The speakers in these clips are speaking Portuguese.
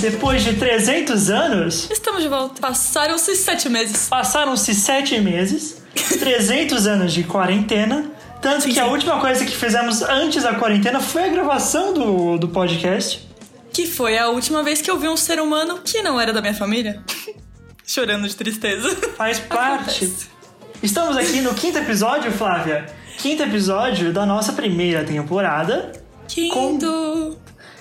Depois de 300 anos, Estamos de volta. Passaram-se sete meses. passaram-se 7 meses, 300 anos de quarentena. Tanto Sim, que a sim. última coisa que fizemos antes da quarentena foi a gravação do, do podcast. Que foi a última vez que eu vi um ser humano que não era da minha família. Chorando de tristeza. Faz parte. Acontece. Estamos aqui no quinto episódio, Flávia. Quinto episódio da nossa primeira temporada. Quinto.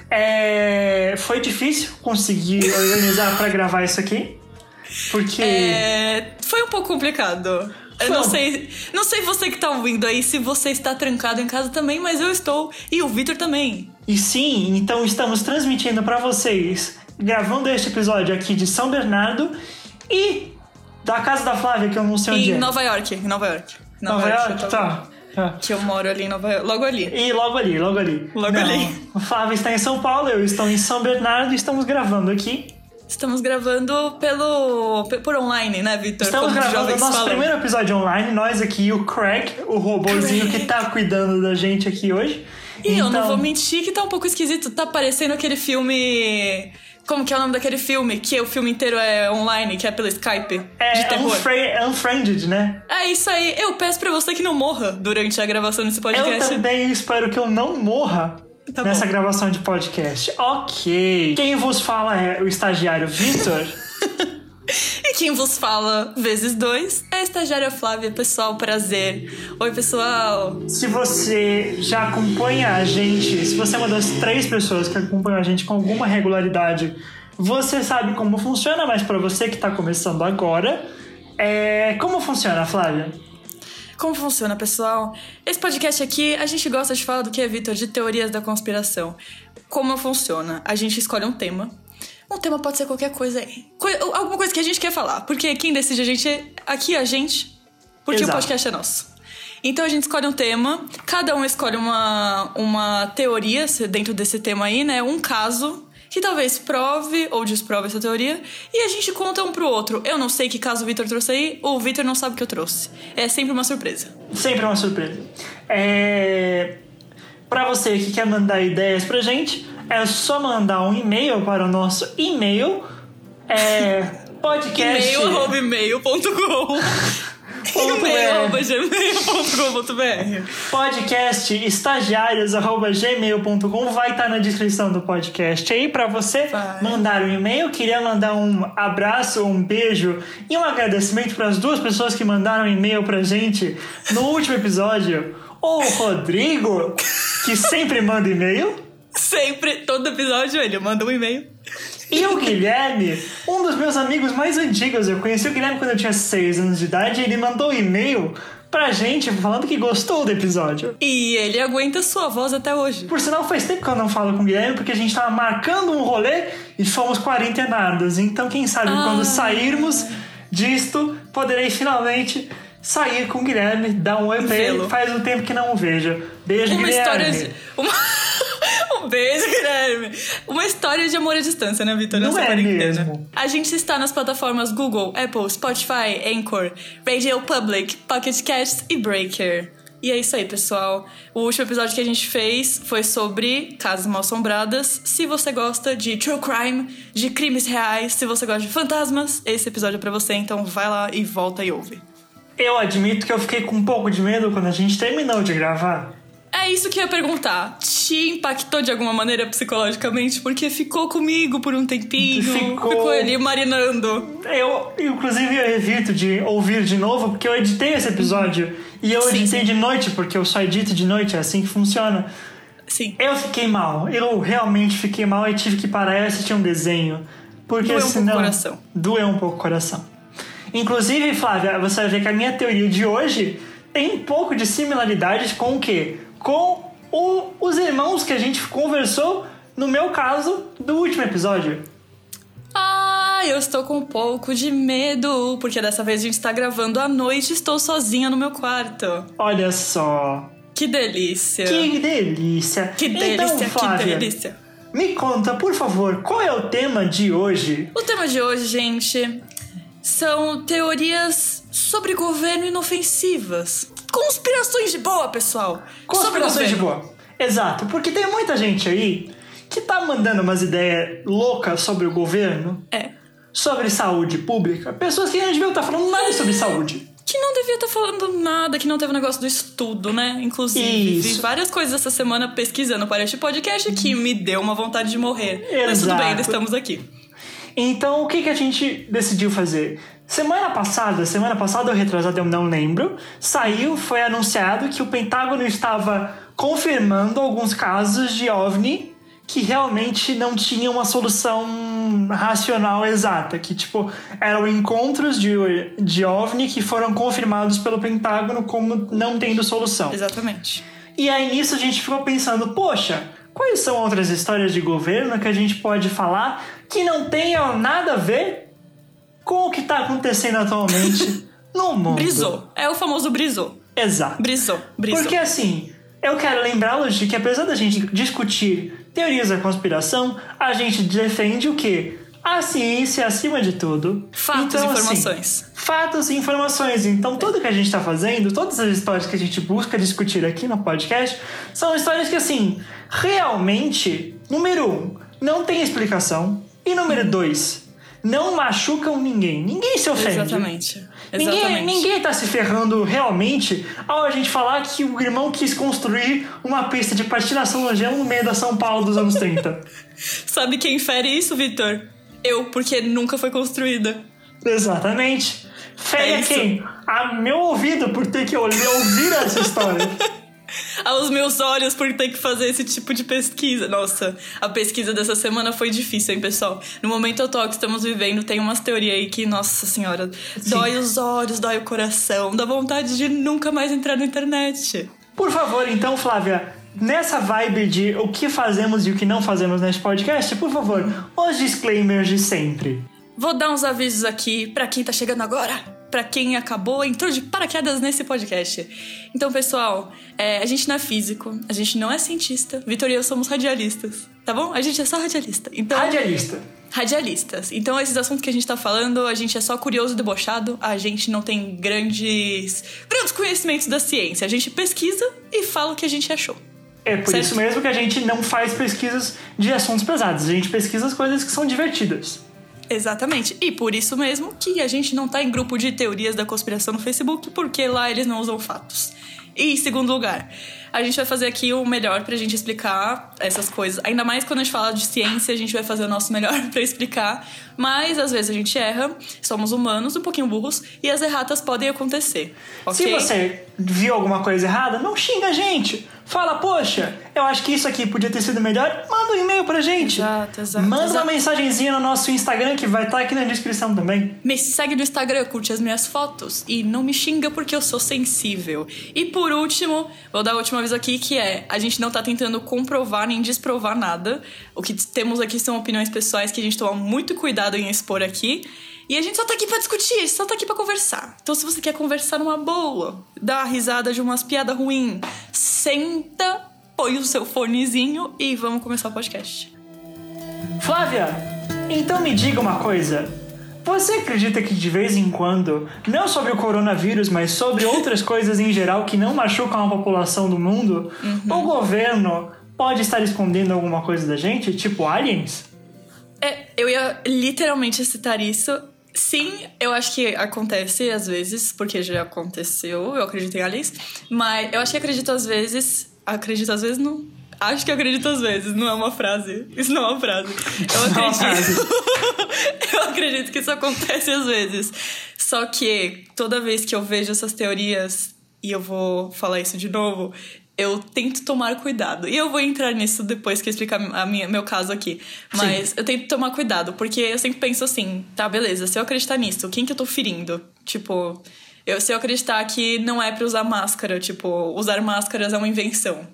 É, foi difícil conseguir organizar pra gravar isso aqui. Porque. É, foi um pouco complicado. Eu não sei, não sei você que tá ouvindo aí se você está trancado em casa também, mas eu estou e o Vitor também. E sim, então estamos transmitindo pra vocês, gravando este episódio aqui de São Bernardo e da casa da Flávia, que eu não sei onde Em é. Nova York, em Nova York. Nova eu York? tô- Tá. Tá. Que eu moro ali em Nova York, logo ali. E logo ali, logo ali. Logo Não, ali. O Flávio está em São Paulo, eu estou em São Bernardo e estamos gravando aqui. Estamos gravando pelo pe- por online, né, Vitor? Estamos Como gravando o nosso falam. primeiro episódio online, nós aqui o Craig, o robozinho Craig. que tá cuidando da gente aqui hoje. E eu não Então, vou mentir que tá um pouco esquisito. Tá parecendo aquele filme. Como que é o nome daquele filme? Que o filme inteiro é online, que é pelo Skype. de É terror. unfra- Unfriended, né? É isso aí. Eu peço pra você que não morra durante a gravação desse Eu podcast. também espero que eu não morra Tá nessa bom. gravação de podcast. Ok. Quem vos fala é o estagiário Vitor. E quem vos fala vezes dois é a estagiária Flávia. Pessoal, prazer. Oi, pessoal. se você já acompanha a gente, se você é uma das três pessoas que acompanham a gente com alguma regularidade, você sabe como funciona, mas para você que tá começando agora, é... como funciona, Flávia? Como funciona, pessoal? Esse podcast aqui, a gente gosta de falar do que é, Vitor? De teorias da conspiração. Como funciona? A gente escolhe um tema. Um tema pode ser qualquer coisa aí. Coi- alguma coisa que a gente quer falar. Porque quem decide a gente é aqui a gente. Porque Exato. o podcast é nosso. Então a gente escolhe um tema, cada um escolhe uma, uma teoria dentro desse tema aí, né? Um caso que talvez prove ou desprove essa teoria. E a gente conta um pro outro. Eu não sei que caso o Vitor trouxe aí, o Vitor não sabe o que eu trouxe. É sempre uma surpresa. Sempre uma surpresa. É... Para você que quer mandar ideias pra gente, é só mandar um e-mail para o nosso e-mail. É... Podcast. E-mail.com gmail.com.br podcast estagiários@gmail.com vai estar na descrição do podcast aí para você Vai. mandar um e-mail. Queria mandar um abraço, um beijo e um agradecimento para as duas pessoas que mandaram e-mail pra gente no último episódio. O Rodrigo, que sempre manda e-mail, Sempre, todo episódio ele manda um e-mail. e o Guilherme, um dos meus amigos mais antigos. Eu conheci o Guilherme quando eu tinha 6 anos de idade ele mandou um e-mail pra gente falando que gostou do episódio. E ele aguenta sua voz até hoje. Por sinal, faz tempo que eu não falo com o Guilherme, porque a gente tava marcando um rolê e fomos quarentenados. Então, quem sabe Ah. quando sairmos disto, poderei finalmente sair com o Guilherme, dar um oi pra ele. Vê-lo. Faz um tempo que não o vejo. Beijo, Uma Guilherme. história de. Uma... um beijo, Guilherme. Uma história de amor à distância, né, Vitor? Não é quarentena. mesmo. A gente está nas plataformas Google, Apple, Spotify, Anchor, Radio Public, Pocket Cast e Breaker. E é isso aí, pessoal. O último episódio que a gente fez foi sobre casas mal assombradas. Se você gosta de true crime, de crimes reais, se você gosta de fantasmas, esse episódio é pra você, então vai lá e volta e ouve. Eu admito que eu fiquei com um pouco de medo quando a gente terminou de gravar. É isso que eu ia perguntar. Te impactou de alguma maneira psicologicamente? Porque ficou comigo por um tempinho. Ficou. ali marinando. Eu, inclusive, eu evito de ouvir de novo, porque eu editei esse episódio. E eu Sim, editei sim. de noite, porque eu só edito de noite, é assim que funciona. Sim. Eu fiquei mal. Eu realmente fiquei mal e tive que parar e assistir um desenho. Porque Doeu um pouco senão. o coração. Doeu um pouco o coração. Inclusive, Flávia, você vai ver que a minha teoria de hoje tem um pouco de similaridades com o quê? Com o- os irmãos que a gente conversou, no meu caso, do último episódio. Ah, eu estou com um pouco de medo. Porque dessa vez a gente está gravando à noite e estou sozinha no meu quarto. Olha só. Que delícia. Que delícia. Que delícia, então, Flávia, que delícia. Me conta, por favor, qual é o tema de hoje? O tema de hoje, gente, são teorias sobre governo inofensivas. Conspirações de boa, pessoal. Conspirações de boa. Exato, porque tem muita gente aí que tá mandando umas ideias loucas sobre o governo, É. sobre saúde pública, pessoas que não deviam estar falando nada sobre saúde. Que não devia estar falando nada, que não teve o negócio do estudo, né? Inclusive, Isso. vi várias coisas essa semana pesquisando para este podcast que me deu uma vontade de morrer. Mas tudo Exato. bem, ainda estamos aqui. Então, o que, que a gente decidiu fazer? Semana passada, semana passada ou retrasada, eu não lembro, saiu, foi anunciado que o Pentágono estava confirmando alguns casos de OVNI que realmente não tinham uma solução racional exata, que tipo, eram encontros de, de OVNI que foram confirmados pelo Pentágono como não tendo solução. Exatamente. E aí nisso a gente ficou pensando, poxa, quais são outras histórias de governo que a gente pode falar que não tenham nada a ver com o que está acontecendo atualmente no mundo? Brisou. É o famoso brisou. Exato. Brisou. Brisou. Porque assim, eu quero lembrá-los de que apesar da gente discutir teorias da conspiração, a gente defende o quê? A ciência acima de tudo. Fatos e Então, assim, informações. fatos e informações. Então, tudo que a gente está fazendo, todas as histórias que a gente busca discutir aqui no podcast, são histórias que, assim, realmente, número um, não tem explicação. E número dois, não machucam ninguém. Ninguém se ofende. Exatamente. Ninguém, Exatamente. ninguém tá se ferrando realmente ao a gente falar que o irmão quis construir uma pista de patinação no gelo no meio da São Paulo dos anos 30. Sabe quem fere isso, Vitor? Eu, porque nunca foi construída. Exatamente. Fere É quem? A meu ouvido por ter que ouvir essa história. Aos meus olhos por ter que fazer esse tipo de pesquisa. Nossa, a pesquisa dessa semana foi difícil, hein, pessoal? No momento atual que estamos vivendo, tem umas teorias aí que, nossa senhora, dói os olhos, dói o coração, dá vontade de nunca mais entrar na internet. Por favor, então, Flávia, nessa vibe de o que fazemos e o que não fazemos neste podcast, por favor, os disclaimers de sempre. Vou dar uns avisos aqui pra quem tá chegando agora, pra quem acabou, entrou de paraquedas nesse podcast. Então, pessoal, é, a gente não é físico, a gente não é cientista, Vitor e eu somos radialistas, tá bom? A gente é só radialista. Então, Radialista. radialistas. Então, esses assuntos que a gente tá falando, a gente é só curioso e debochado, a gente não tem grandes, grandes conhecimentos da ciência. A gente pesquisa e fala o que a gente achou. É por Certo. isso mesmo que a gente não faz pesquisas de assuntos pesados. A gente pesquisa as coisas que são divertidas. Exatamente. E por isso mesmo que a gente não tá em grupo de teorias da conspiração no Facebook, porque lá eles não usam fatos. E em segundo lugar, a gente vai fazer aqui o melhor pra gente explicar essas coisas. Ainda mais quando a gente fala de ciência, a gente vai fazer o nosso melhor pra explicar. Mas às vezes a gente erra, somos humanos, um pouquinho burros, e as erratas podem acontecer. Se ok? você viu alguma coisa errada, não xinga a gente. Fala, poxa, eu acho que isso aqui podia ter sido melhor. Manda um e-mail pra gente. Exato, exato, Manda exato. uma mensagenzinha no nosso Instagram que vai estar aqui na descrição também. Me segue no Instagram, curte as minhas fotos e não me xinga porque eu sou sensível. E por último, vou dar o último aviso aqui que é: a gente não tá tentando comprovar nem desprovar nada. O que temos aqui são opiniões pessoais que a gente toma muito cuidado em expor aqui. E a gente só tá aqui pra discutir, só tá aqui pra conversar. Então, se você quer conversar numa boa, dar risada de umas piadas ruins, senta, põe o seu fonezinho e vamos começar o podcast. Flávia, então me diga uma coisa. Você acredita que de vez em quando, não sobre o coronavírus, mas sobre outras coisas em geral que não machucam a população do mundo, o governo pode estar escondendo alguma coisa da gente, tipo aliens? É, eu ia literalmente citar isso. Sim, eu acho que acontece às vezes, porque já aconteceu, eu acredito em aliens. Mas eu acho que acredito às vezes. Acredito às vezes não. Acho que acredito às vezes, não é uma frase. Isso não é uma frase. Eu é acredito. eu acredito que isso acontece às vezes. Só que toda vez que eu vejo essas teorias, e eu vou falar isso de novo, eu tento tomar cuidado. E eu vou entrar nisso depois que eu explicar a minha, meu caso aqui. Mas eu tento tomar cuidado, porque eu sempre penso assim, tá, beleza, se eu acreditar nisso, quem que eu tô ferindo? Tipo, eu, se eu acreditar que não é pra usar máscara, tipo, usar máscaras é uma invenção.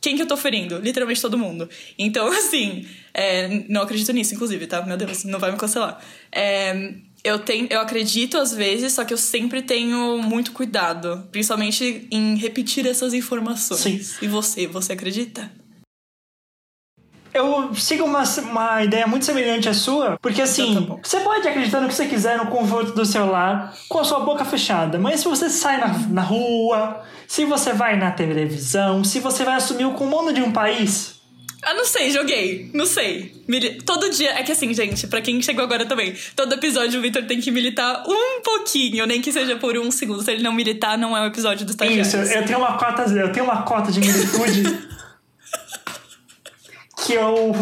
Quem que eu tô ferindo? Literalmente todo mundo. Então, assim, é, não acredito nisso, inclusive, tá? Meu Deus, não vai me cancelar. É, eu, tenho, eu acredito às vezes, só que eu sempre tenho muito cuidado. Principalmente em repetir essas informações. Sim. E você, você acredita? Eu sigo uma, uma ideia muito semelhante à sua, porque assim, Então tá você pode acreditar no que você quiser no conforto do seu lar, com a sua boca fechada, mas se você sai na, na rua, se você vai na televisão, se você vai assumir o comando de um país, Ah, não sei, joguei. Não sei. Mili- Todo dia. É que assim, gente, pra quem chegou agora também, todo episódio o Victor tem que militar um pouquinho, nem que seja por um segundo. Se ele não militar, não é um episódio do Estagiários. Isso, eu tenho uma cota, eu tenho uma cota de militude que eu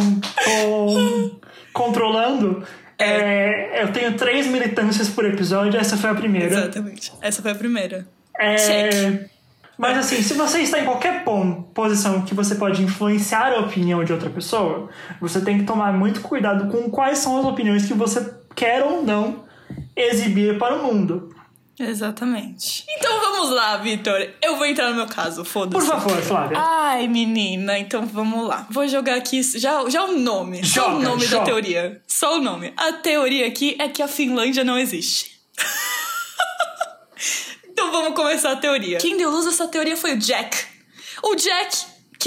tô controlando. É, eu tenho três militâncias por episódio, essa foi a primeira. Exatamente. Essa foi a primeira. É, Check. Mas assim, se você está em qualquer posição que você pode influenciar a opinião de outra pessoa, você tem que tomar muito cuidado com quais são as opiniões que você quer ou não exibir para o mundo. Exatamente. Então vamos lá, Victor. Eu vou entrar no meu caso, Por foda-se. favor, Flávia. Ai, menina, então vamos lá. Vou jogar aqui já, já o nome. só o Joga, nome da joga. teoria. Só o nome. A teoria aqui é que a Finlândia não existe. então vamos começar a teoria. Quem deu luz a essa teoria foi o Jack. O Jack,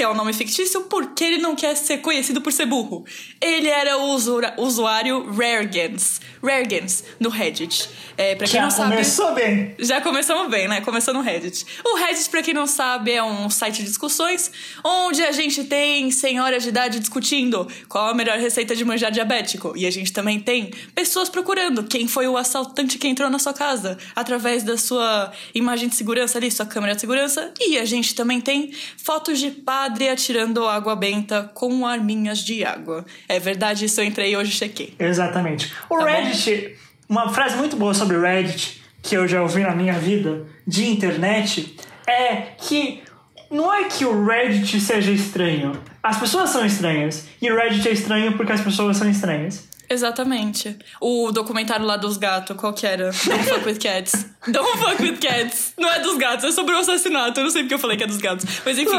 que é o nome fictício porque ele não quer ser conhecido por ser burro. Ele era o usuário Raregans. Raregans, no Reddit. É, pra quem Já não sabe... começou bem. Já começamos bem, né? Começou no Reddit. O Reddit, pra quem não sabe, é um site de discussões onde a gente tem senhoras de idade discutindo qual a melhor receita de manjar diabético. E a gente também tem pessoas procurando quem foi o assaltante que entrou na sua casa através da sua imagem de segurança ali, sua câmera de segurança. E a gente também tem fotos de padre atirando água benta com arminhas de água. É verdade, isso eu entrei hoje e chequei. Exatamente. O Tá bom. Reddit, uma frase muito boa sobre o Reddit, que eu já ouvi na minha vida de internet, é que não é que o Reddit seja estranho. As pessoas são estranhas. E o Reddit é estranho porque as pessoas são estranhas. Exatamente. O documentário lá dos gatos, qual que era? Don't fuck with cats. Don't fuck with cats. Não é dos gatos, é sobre o assassinato. Eu não sei porque eu falei que é dos gatos. Mas enfim.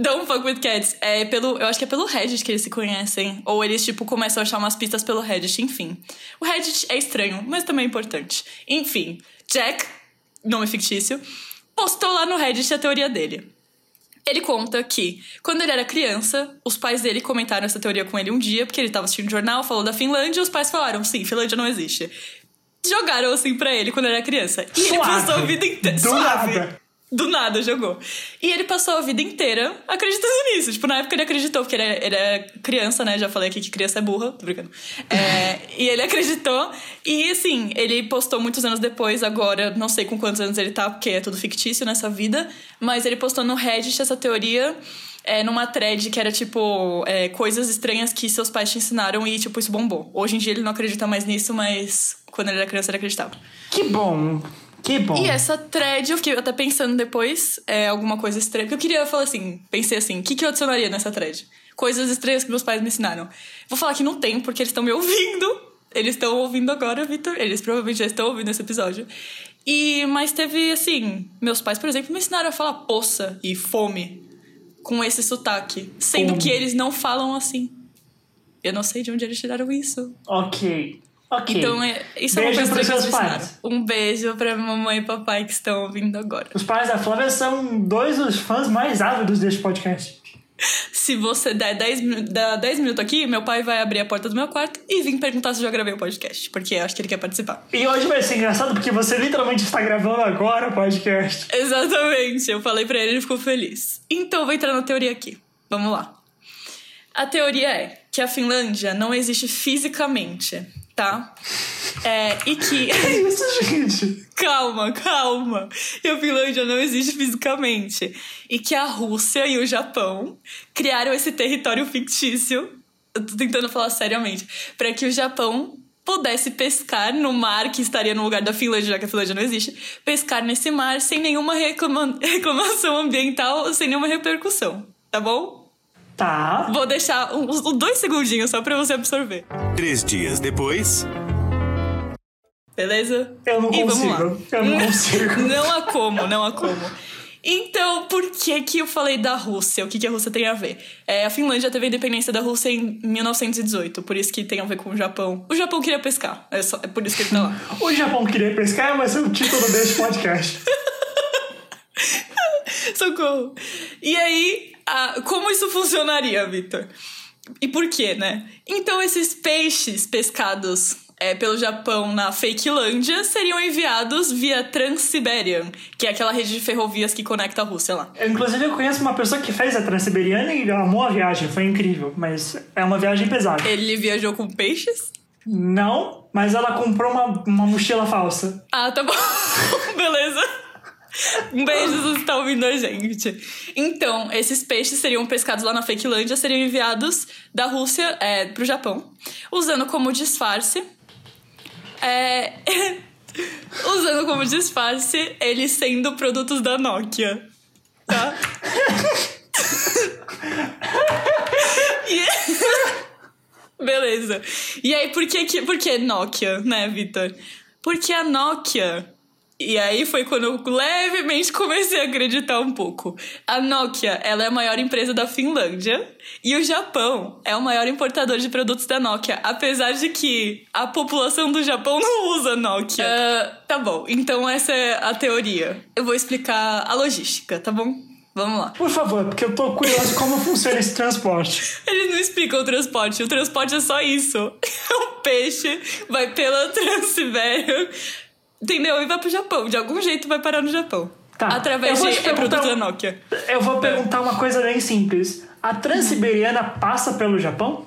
Don't fuck with cats. É pelo. Eu acho que é pelo Reddit que eles se conhecem. Ou eles, tipo, começam a achar umas pistas pelo Reddit, enfim. O Reddit é estranho, mas também é importante. Enfim, Jack, nome fictício, postou lá no Reddit a teoria dele. Ele conta que, quando ele era criança, os pais dele comentaram essa teoria com ele um dia, porque ele tava assistindo jornal, falou da Finlândia, e os pais falaram, sim, Finlândia não existe. Jogaram assim pra ele quando ele era criança. E ele Suave. passou a vida inteira. Do Suave. nada. Do nada jogou. E ele passou a vida inteira acreditando nisso. Tipo, na época ele acreditou, porque ele era, ele era criança, né? Já falei aqui que criança é burra, tô brincando. É, e ele acreditou. E assim, ele postou muitos anos depois, agora, não sei com quantos anos ele tá, porque é tudo fictício nessa vida. Mas ele postou no Reddit essa teoria. É, numa thread que era tipo é, coisas estranhas que seus pais te ensinaram e tipo isso bombou. Hoje em dia ele não acredita mais nisso, mas quando ele era criança ele acreditava. Que bom. Que bom. E essa thread, eu fiquei até pensando depois, é alguma coisa estranha. Porque eu queria falar assim, pensei assim, o que, que eu adicionaria nessa thread? Coisas estranhas que meus pais me ensinaram. Vou falar que não tem, porque eles estão me ouvindo. Eles estão ouvindo agora, Vitor. Eles provavelmente já estão ouvindo esse episódio. E, mas teve, assim, meus pais, por exemplo, me ensinaram a falar poça e fome com esse sotaque. Sendo Fome. que eles não falam assim. Eu não sei de onde eles tiraram isso. Ok. Ok. Então, é, isso Beijo é uma coisa seus pais. Um beijo pra mamãe e papai que estão ouvindo agora. Os pais da Flávia são dois dos fãs mais ávidos deste podcast. Se você der 10, minu- dar 10 minutos aqui, meu pai vai abrir a porta do meu quarto e vir perguntar se eu já gravei o podcast. Porque eu acho que ele quer participar. E hoje vai ser engraçado porque você literalmente está gravando agora o podcast. Exatamente. Eu falei pra ele e ele ficou feliz. Então, eu vou entrar na teoria aqui. Vamos lá. A teoria é que a Finlândia não existe fisicamente, tá? É, e que. Que isso, gente? Calma, calma. E a Finlândia não existe fisicamente. E que a Rússia e o Japão criaram esse território fictício. Eu tô tentando falar seriamente. Pra que o Japão pudesse pescar no mar que estaria no lugar da Finlândia, já que a Finlândia não existe, pescar nesse mar sem nenhuma reclama- reclamação ambiental, sem nenhuma repercussão. Tá bom? Tá. Vou deixar uns dois segundinhos só pra você absorver. Três dias depois. Beleza? Eu não E vamos lá. consigo. Eu não consigo. Não há como, não há como. Então, por que que eu falei da Rússia? O que que a Rússia tem a ver? É, a Finlândia teve a independência da Rússia em 1918, por isso que tem a ver com o Japão. O Japão queria pescar, é, só- é por isso que ele tá lá. O Japão queria pescar, vai ser o título deste podcast. Socorro! E aí, a- como isso funcionaria, Victor? E por quê, né? Então, esses peixes pescados é, pelo Japão na Fakelândia seriam enviados via Transsiberian, que é aquela rede de ferrovias que conecta a Rússia lá. Eu, inclusive, eu conheço uma pessoa que fez a Transiberiana e amou a viagem, foi incrível, mas é uma viagem pesada. Ele viajou com peixes? Não, mas ela comprou uma, uma mochila falsa. Ah, tá bom. Beleza. Um beijo se você está ouvindo a gente. Então, esses peixes seriam pescados lá na Fakelândia, seriam enviados da Rússia é, para o Japão, usando como disfarce. É, usando como disfarce eles sendo produtos da Nokia. Tá? e... Beleza. E aí, por que, por que Nokia, né, Vitor? Porque a Nokia e aí foi quando eu levemente comecei a acreditar um pouco. A Nokia, ela é a maior empresa da Finlândia e o Japão é o maior importador de produtos da Nokia, apesar de que a população do Japão não usa Nokia. Uh, tá bom, então essa é a teoria. Eu vou explicar a logística, tá bom? Vamos lá. Por favor, porque eu tô curioso como funciona esse transporte. Eles não explicam o transporte. O transporte é só isso. O peixe vai pela Transibéria Entendeu? E vai pro Japão. De algum jeito vai parar no Japão. Tá. Através de é produto da Nokia. Eu vou perguntar uma coisa bem simples. A Transiberiana passa pelo Japão?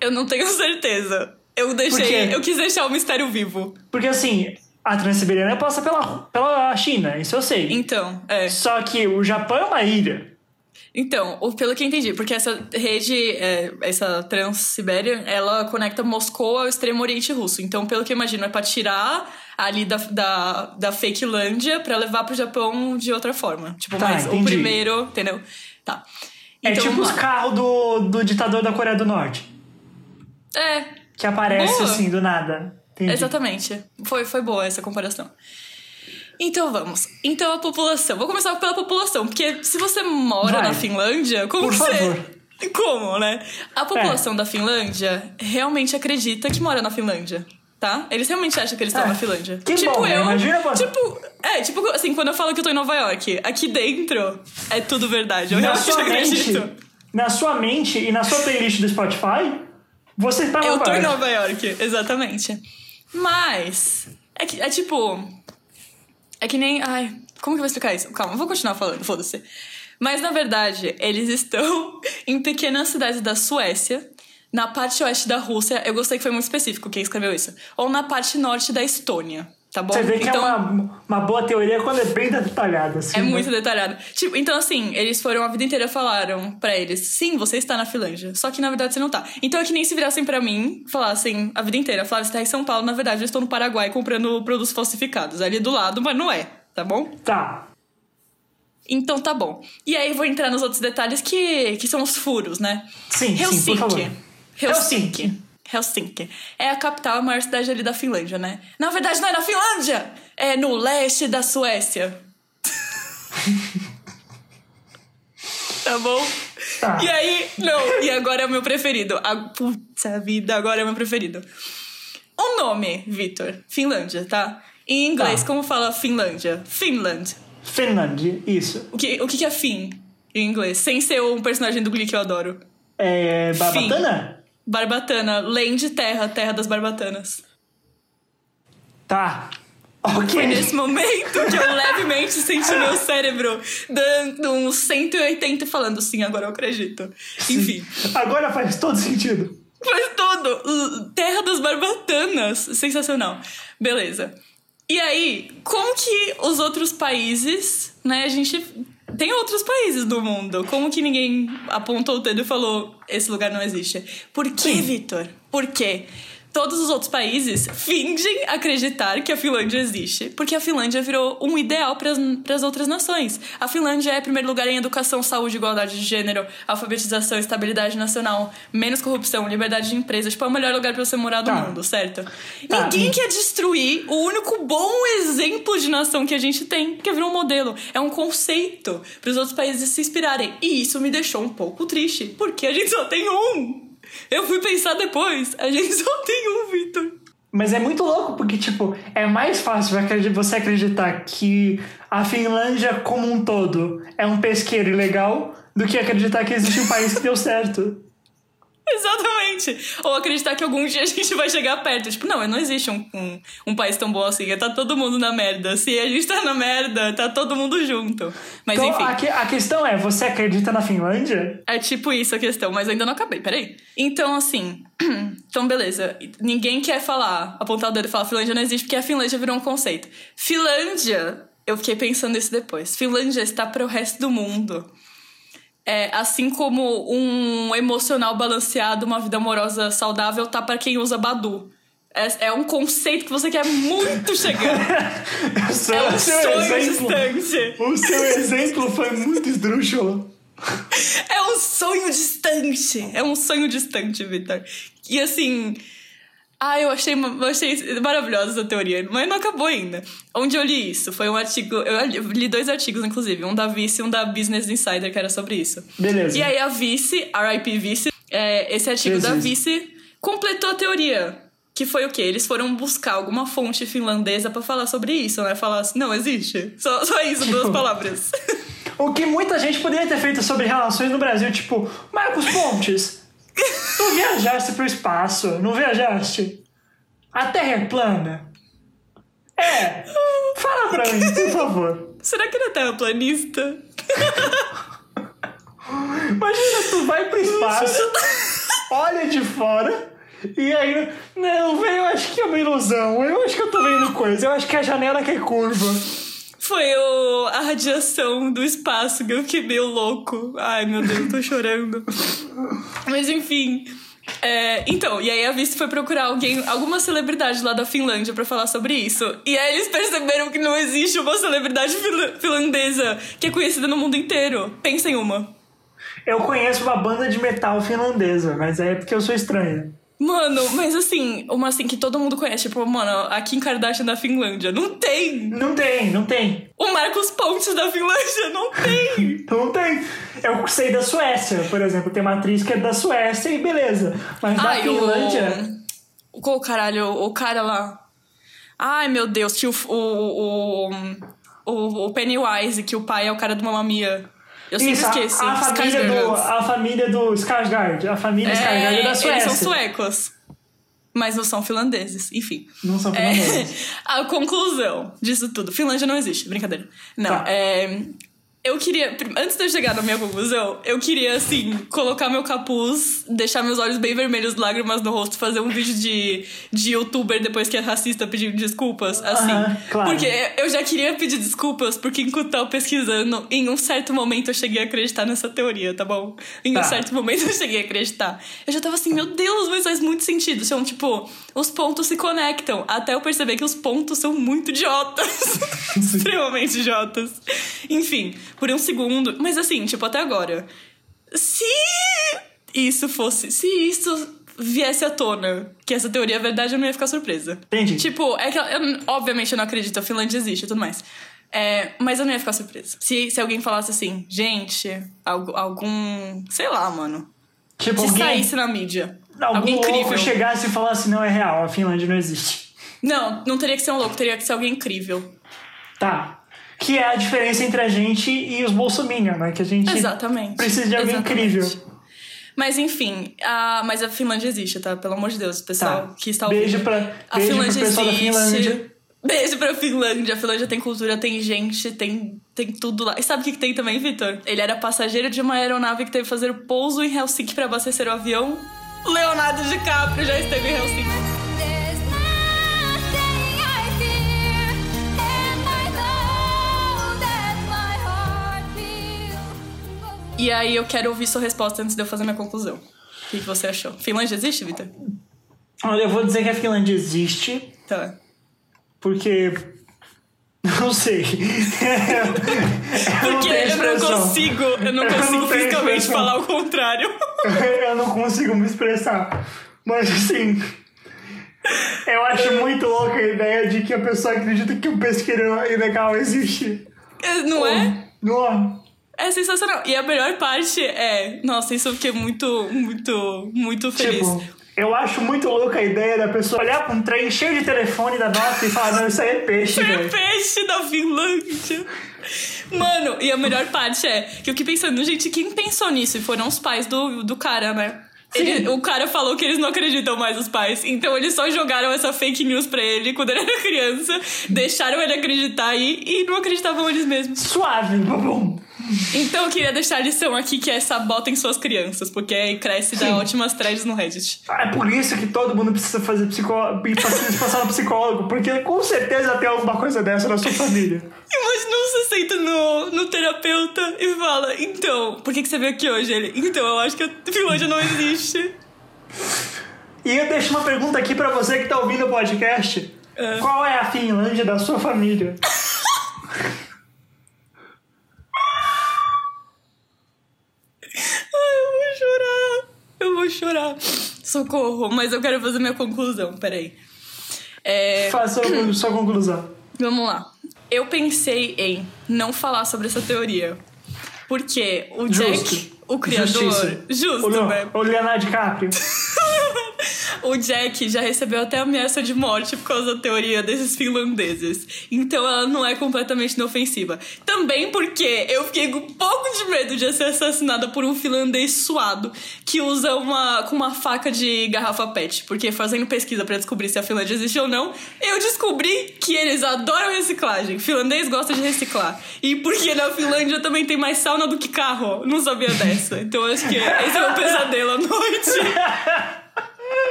Eu não tenho certeza. Eu deixei. Eu quis deixar o mistério vivo. Porque assim, a Transiberiana passa pela, pela China, isso eu sei. Então, é. Só que o Japão é uma ilha. Então, pelo que eu entendi, porque essa rede, é, essa Transsibéria, ela conecta Moscou ao extremo oriente russo. Então, pelo que eu imagino, é pra tirar ali da, da, da Fakelândia pra levar pro Japão de outra forma. Tipo, Tá, mas o entendi. primeiro, entendeu? Tá. É Então, tipo vamos os carros do, do ditador da Coreia do Norte. É, Que aparece Boa. assim do nada. Entendi. Exatamente. Foi, foi boa essa comparação. Então vamos. Então a população. Vou começar pela população, porque se você mora Vai. na Finlândia, como Por você. favor. Como, né? A população da Finlândia realmente acredita que mora na Finlândia. Tá? Eles realmente acham que eles estão É. na Finlândia. Que tipo bom, né? eu. Imagina quando- Tipo, é, tipo assim, quando eu falo que eu tô em Nova York, aqui dentro é tudo verdade. Eu na realmente sua acredito. mente, na sua mente e na sua playlist do Spotify, você tá Eu Nova tô em York. Nova York, exatamente. Mas. É, é tipo. É que nem. Ai, como que eu vou explicar isso? Calma, vou continuar falando, foda-se. Mas na verdade, eles estão em pequenas cidades da Suécia, na parte oeste da Rússia. Eu gostei que foi muito específico quem escreveu isso. Ou na parte norte da Estônia. Tá bom? Você vê que então, é uma, uma boa teoria quando é bem detalhada. Assim, é né? muito detalhado. Tipo, então assim, eles foram a vida inteira falaram pra eles: sim, você está na Finlândia. Só que na verdade você não tá. Então é que nem se virassem pra mim, falassem a vida inteira: Flávia, você tá em São Paulo, na verdade eu estou no Paraguai comprando produtos falsificados. Ali do lado, mas não é, tá bom? Tá. Então tá bom. E aí vou entrar nos outros detalhes que, que são os furos, né? Sim, sim, por favor. Helsinki. Helsinki. É a capital, a maior cidade ali da Finlândia, né? Na verdade, não é na Finlândia! É no leste da Suécia. tá bom? Tá. E aí, não, e agora é o meu preferido. A puta vida, agora é o meu preferido. O nome, Vitor, Finlândia, tá? Em inglês, Tá. como fala Finlândia? Finland. Finland, isso. O que, o que é Finn em inglês? Sem ser um personagem do Glee que eu adoro. É. Barbatana? Barbatana, Land Terra, Terra das Barbatanas. Tá. Ok. Foi nesse momento que eu levemente senti meu cérebro dando uns 180 e falando sim, agora eu acredito. Enfim, Agora faz todo sentido. faz tudo. Uh, Terra das Barbatanas. Sensacional. Beleza. E aí, como que os outros países, né, a gente tem outros países do mundo. Como que ninguém apontou o dedo e falou esse lugar não existe? Por Sim. Vitor? Por quê? Todos os outros países fingem acreditar que a Finlândia existe, porque a Finlândia virou um ideal para as outras nações. A Finlândia é primeiro lugar em educação, saúde, igualdade de gênero, alfabetização, estabilidade nacional, menos corrupção, liberdade de empresa. Tipo, é o melhor lugar para você morar do Tá. mundo, certo? Tá, Ninguém quer destruir o único bom exemplo de nação que a gente tem, que virou um modelo. É um conceito para os outros países se inspirarem. E isso me deixou um pouco triste, porque a gente só tem um. Eu fui pensar depois, a gente só tem um, Victor. Mas é muito louco, porque, tipo, é mais fácil você acreditar que a Finlândia como um todo é um pesqueiro ilegal do que acreditar que existe um país que deu certo. Exatamente. Ou acreditar que algum dia a gente vai chegar perto. Tipo, não, não existe um, um, um, país tão bom assim. Tá todo mundo na merda. Se a gente tá na merda, tá todo mundo junto. Mas então, enfim. A, que, a questão é, você acredita na Finlândia? É tipo isso a questão, mas ainda não acabei, peraí. Então, assim. Então, beleza. Ninguém quer falar, apontar o dedo e falar Finlândia não existe, porque a Finlândia virou um conceito. Finlândia, eu fiquei pensando isso depois. Finlândia está para o resto do mundo. É, assim como um emocional balanceado, uma vida amorosa saudável, tá para quem usa Badu. É, é, um conceito que você quer muito chegar. é um sonho exemplo, distante. O seu exemplo foi muito esdrúxulo. É um sonho distante. É um sonho distante, Vitor. E assim. Ah, eu achei, eu achei maravilhosa essa teoria, mas não acabou ainda. Onde eu li isso? Foi um artigo. Eu li dois artigos, inclusive, um da Vice e um da Business Insider, que era sobre isso. Beleza. E aí a Vice, RIP Vice, é, esse artigo da Vice completou a teoria. Que foi o quê? Eles foram buscar alguma fonte finlandesa para falar sobre isso, né? Falar assim, não, existe. Só, só isso, duas palavras. O que muita gente poderia ter feito sobre relações no Brasil, tipo, Marcos Pontes, tu viajaste pro espaço, não viajaste? A Terra é plana? É. Fala pra mim, por favor. Será que ele é terraplanista? Imagina, tu vai pro espaço, olha de fora, e aí, não, velho, eu acho que é uma ilusão. Eu acho que eu tô vendo coisa. Eu acho que a janela que é curva. Foi o, a radiação do espaço que eu fiquei meio louco. Ai, meu Deus, tô chorando. Mas enfim. É, então, e aí a Vice foi procurar alguém, alguma celebridade lá da Finlândia para falar sobre isso. E aí eles perceberam que não existe uma celebridade finlandesa que é conhecida no mundo inteiro. Pensa em uma. Eu conheço uma banda de metal finlandesa, mas é porque eu sou estranha. Mano, mas assim, uma assim que todo mundo conhece, tipo, mano, a Kim Kardashian da Finlândia. Não tem! Não tem, não tem. O Marcos Pontes da Finlândia, não tem! não tem. Eu sei da Suécia, por exemplo, tem uma atriz que é da Suécia e beleza. Mas da Finlândia. O... Qual caralho? O cara lá. Ai, meu Deus, que o, o, o, o Pennywise, que o pai é o cara do Mamma Mia. Eu sempre Isso, esqueço. A, a família do, a família do Skarsgård. A família é, Skarsgård é da Suécia. Eles são suecos. Mas não são finlandeses. Enfim. Não são finlandeses. É, a conclusão disso tudo. Finlândia não existe. Brincadeira. Não. Tá. É, eu queria, antes de eu chegar na minha conclusão, eu queria, assim, colocar meu capuz, deixar meus olhos bem vermelhos, lágrimas no rosto, fazer um vídeo de, de youtuber depois que é racista pedindo desculpas, assim. Uh -huh, claro. Porque eu já queria pedir desculpas, porque enquanto eu tava pesquisando, em um certo momento eu cheguei a acreditar nessa teoria, tá bom? Em tá. um certo momento eu cheguei a acreditar. Eu já tava assim, meu Deus, mas faz muito sentido. São, tipo, os pontos se conectam. Até eu perceber que os pontos são muito idiotas. Extremamente idiotas. Enfim, por um segundo. Mas assim, tipo, até agora. Se isso fosse. Se isso viesse à tona que essa teoria é verdade, eu não ia ficar surpresa. Entendi. Tipo, é que eu, obviamente eu não acredito, a Finlândia existe e tudo mais. É, mas eu não ia ficar surpresa. Se, se alguém falasse assim, gente, algum. Sei lá, mano. Tipo, se alguém, saísse na mídia. Algum alguém incrível. chegasse e falasse, não, é real, a Finlândia não existe. Não, não teria que ser um louco, teria que ser alguém incrível. Tá. Que é a diferença entre a gente e os bolsominions, né? Que a gente Exatamente. precisa de alguém Exatamente. incrível. Mas enfim, a, mas a Finlândia existe, tá? Pelo amor de Deus, pessoal tá. que está ouvindo. Beijo pra, a beijo Finlândia pessoal existe. da Finlândia. Beijo pra Finlândia. A Finlândia tem cultura, tem gente, tem, tem tudo lá. E sabe o que, que tem também, Vitor? Ele era passageiro de uma aeronave que teve que fazer o pouso em Helsinki para abastecer o avião. Leonardo DiCaprio já esteve em Helsinki. E aí eu quero ouvir sua resposta antes de eu fazer minha conclusão. O que, você achou? Finlândia existe, Vitor? Olha, eu vou dizer que a Finlândia existe. Tá. Porque. Não sei. Porque eu não, eu não consigo, eu não consigo não fisicamente falar o contrário. eu não consigo me expressar. Mas assim. Eu acho muito louca a ideia de que a pessoa acredita que o pesqueiro ilegal existe. É, não é? Não. É sensacional. E a melhor parte é. Nossa, isso eu fiquei muito, muito, muito feliz. Tipo, eu acho muito louca a ideia da pessoa olhar pra um trem cheio de telefone da nossa e falar: não, isso aí é peixe, velho. É peixe da Finlândia. Mano, e a melhor parte é que eu fiquei pensando, gente, quem pensou nisso? E foram os pais do, do cara, né? Ele- o cara falou que eles não acreditam mais os pais. Então eles só jogaram essa fake news pra ele quando ele era criança, deixaram ele acreditar aí e não acreditavam eles mesmos. Suave, bom. Então eu queria deixar a lição aqui que é sabotem suas crianças, porque cresce e dá ótimas threads no Reddit. É por isso que todo mundo precisa fazer psicólogo, passar no psicólogo, porque com certeza tem alguma coisa dessa na sua família. Imagina você senta no, no terapeuta e fala: Então, por que, que você veio aqui hoje? Ele, então, eu acho que a Finlândia não existe. E eu deixo uma pergunta aqui pra você que tá ouvindo o podcast. É. Qual é a Finlândia da sua família? Ai, eu vou chorar. Eu vou chorar. Socorro, mas eu quero fazer minha conclusão, peraí. É, Faça sua conclusão. vamos lá. Eu pensei em não falar sobre essa teoria. Porque o Jack, Justo. o criador. Justiça. Justo, o, né? o Leonardo DiCaprio. O Jack já recebeu até ameaça de morte por causa da teoria desses finlandeses. Então ela não é completamente inofensiva. Também porque eu fiquei com um pouco de medo de ser assassinada por um finlandês suado que usa uma com uma faca de garrafa PET. Porque fazendo pesquisa pra descobrir se a Finlândia existe ou não, eu descobri que eles adoram reciclagem. Finlandês gosta de reciclar. E porque na Finlândia também tem mais sauna do que carro. Não sabia dessa. Então acho que esse é o pesadelo à noite.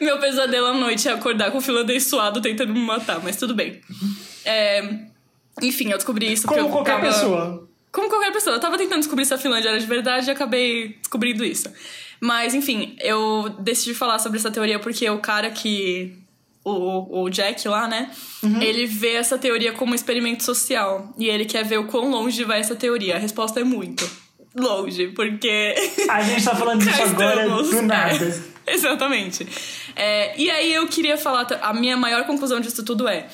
Meu pesadelo à noite é acordar com o finlandês suado tentando me matar, mas tudo bem. É, Enfim, eu descobri isso porque Como eu qualquer tava- pessoa. Como qualquer pessoa. Eu tava tentando descobrir se a Finlândia era de verdade e acabei descobrindo isso. Mas, enfim, eu decidi falar sobre essa teoria porque o cara que. O, o Jack lá, né? Ele vê essa teoria como um experimento social. E ele quer ver o quão longe vai essa teoria. A resposta é muito longe, porque. A gente tá falando disso agora do nada. É, exatamente. É, e aí eu queria falar, a minha maior conclusão disso tudo é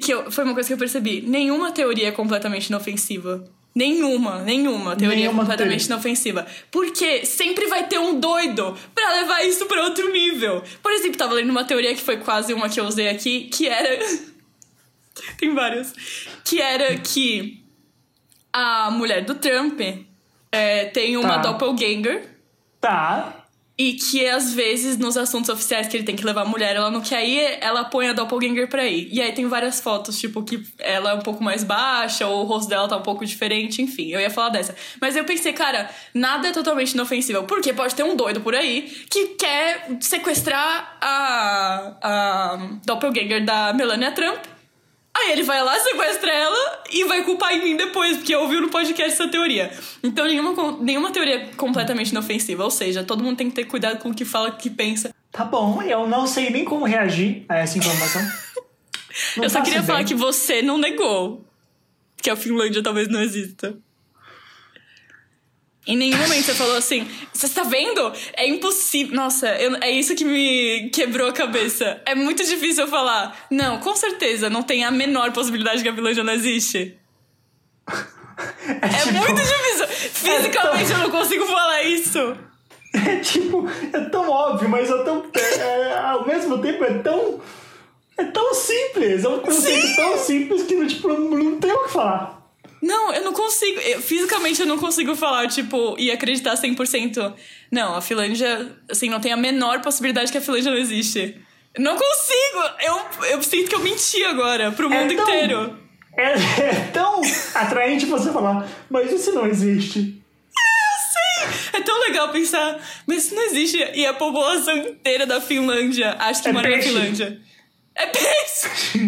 que eu- foi uma coisa que eu percebi. Nenhuma teoria é completamente inofensiva. Nenhuma, nenhuma teoria Nenhuma é completamente teoria. inofensiva. Porque sempre vai ter um doido pra levar isso pra outro nível. Por exemplo, tava lendo uma teoria que foi quase uma que eu usei aqui, que era. Tem várias. Que era que a mulher do Trump é, tem uma Tá. doppelganger. Tá. E que às vezes nos assuntos oficiais que ele tem que levar a mulher, ela não quer ir, ela põe a doppelganger pra ir. E aí tem várias fotos, tipo, que ela é um pouco mais baixa, ou o rosto dela tá um pouco diferente, enfim, eu ia falar dessa. Mas eu pensei, cara, nada é totalmente inofensivo. Porque pode ter um doido por aí que quer sequestrar a, a doppelganger da Melania Trump. Aí ele vai lá, sequestra ela e vai culpar em mim depois, porque ouviu no podcast essa teoria. Então, nenhuma, nenhuma teoria é completamente inofensiva. Ou seja, todo mundo tem que ter cuidado com o que fala, o que pensa. Tá bom, eu não sei nem como reagir a essa informação. Eu só queria falar ideia. que você não negou que a Finlândia talvez não exista. Em nenhum momento você falou assim, você está vendo? É impossível. Nossa, eu- é isso que me quebrou a cabeça. É muito difícil eu falar. Não, com certeza, não tem a menor possibilidade que a Finlândia não existe. É tipo, muito difícil. Fisicamente eu não consigo falar isso. É tipo, é tão óbvio, mas é tão. é- é- ao mesmo tempo é tão. É tão simples. É um conceito tão simples que tipo, não, não tem o que falar. Não, eu não consigo. eu- fisicamente eu não consigo falar, tipo, e acreditar 100%. Não, a Finlândia, assim, não tem a menor possibilidade que a Finlândia não existe. Não consigo! Eu, eu sinto que eu menti agora pro É mundo tão- inteiro. É, é tão atraente você falar, mas isso não existe. É tão legal pensar, mas isso não existe. E a população inteira da Finlândia acha que É mora na peixe. Finlândia. É peixe!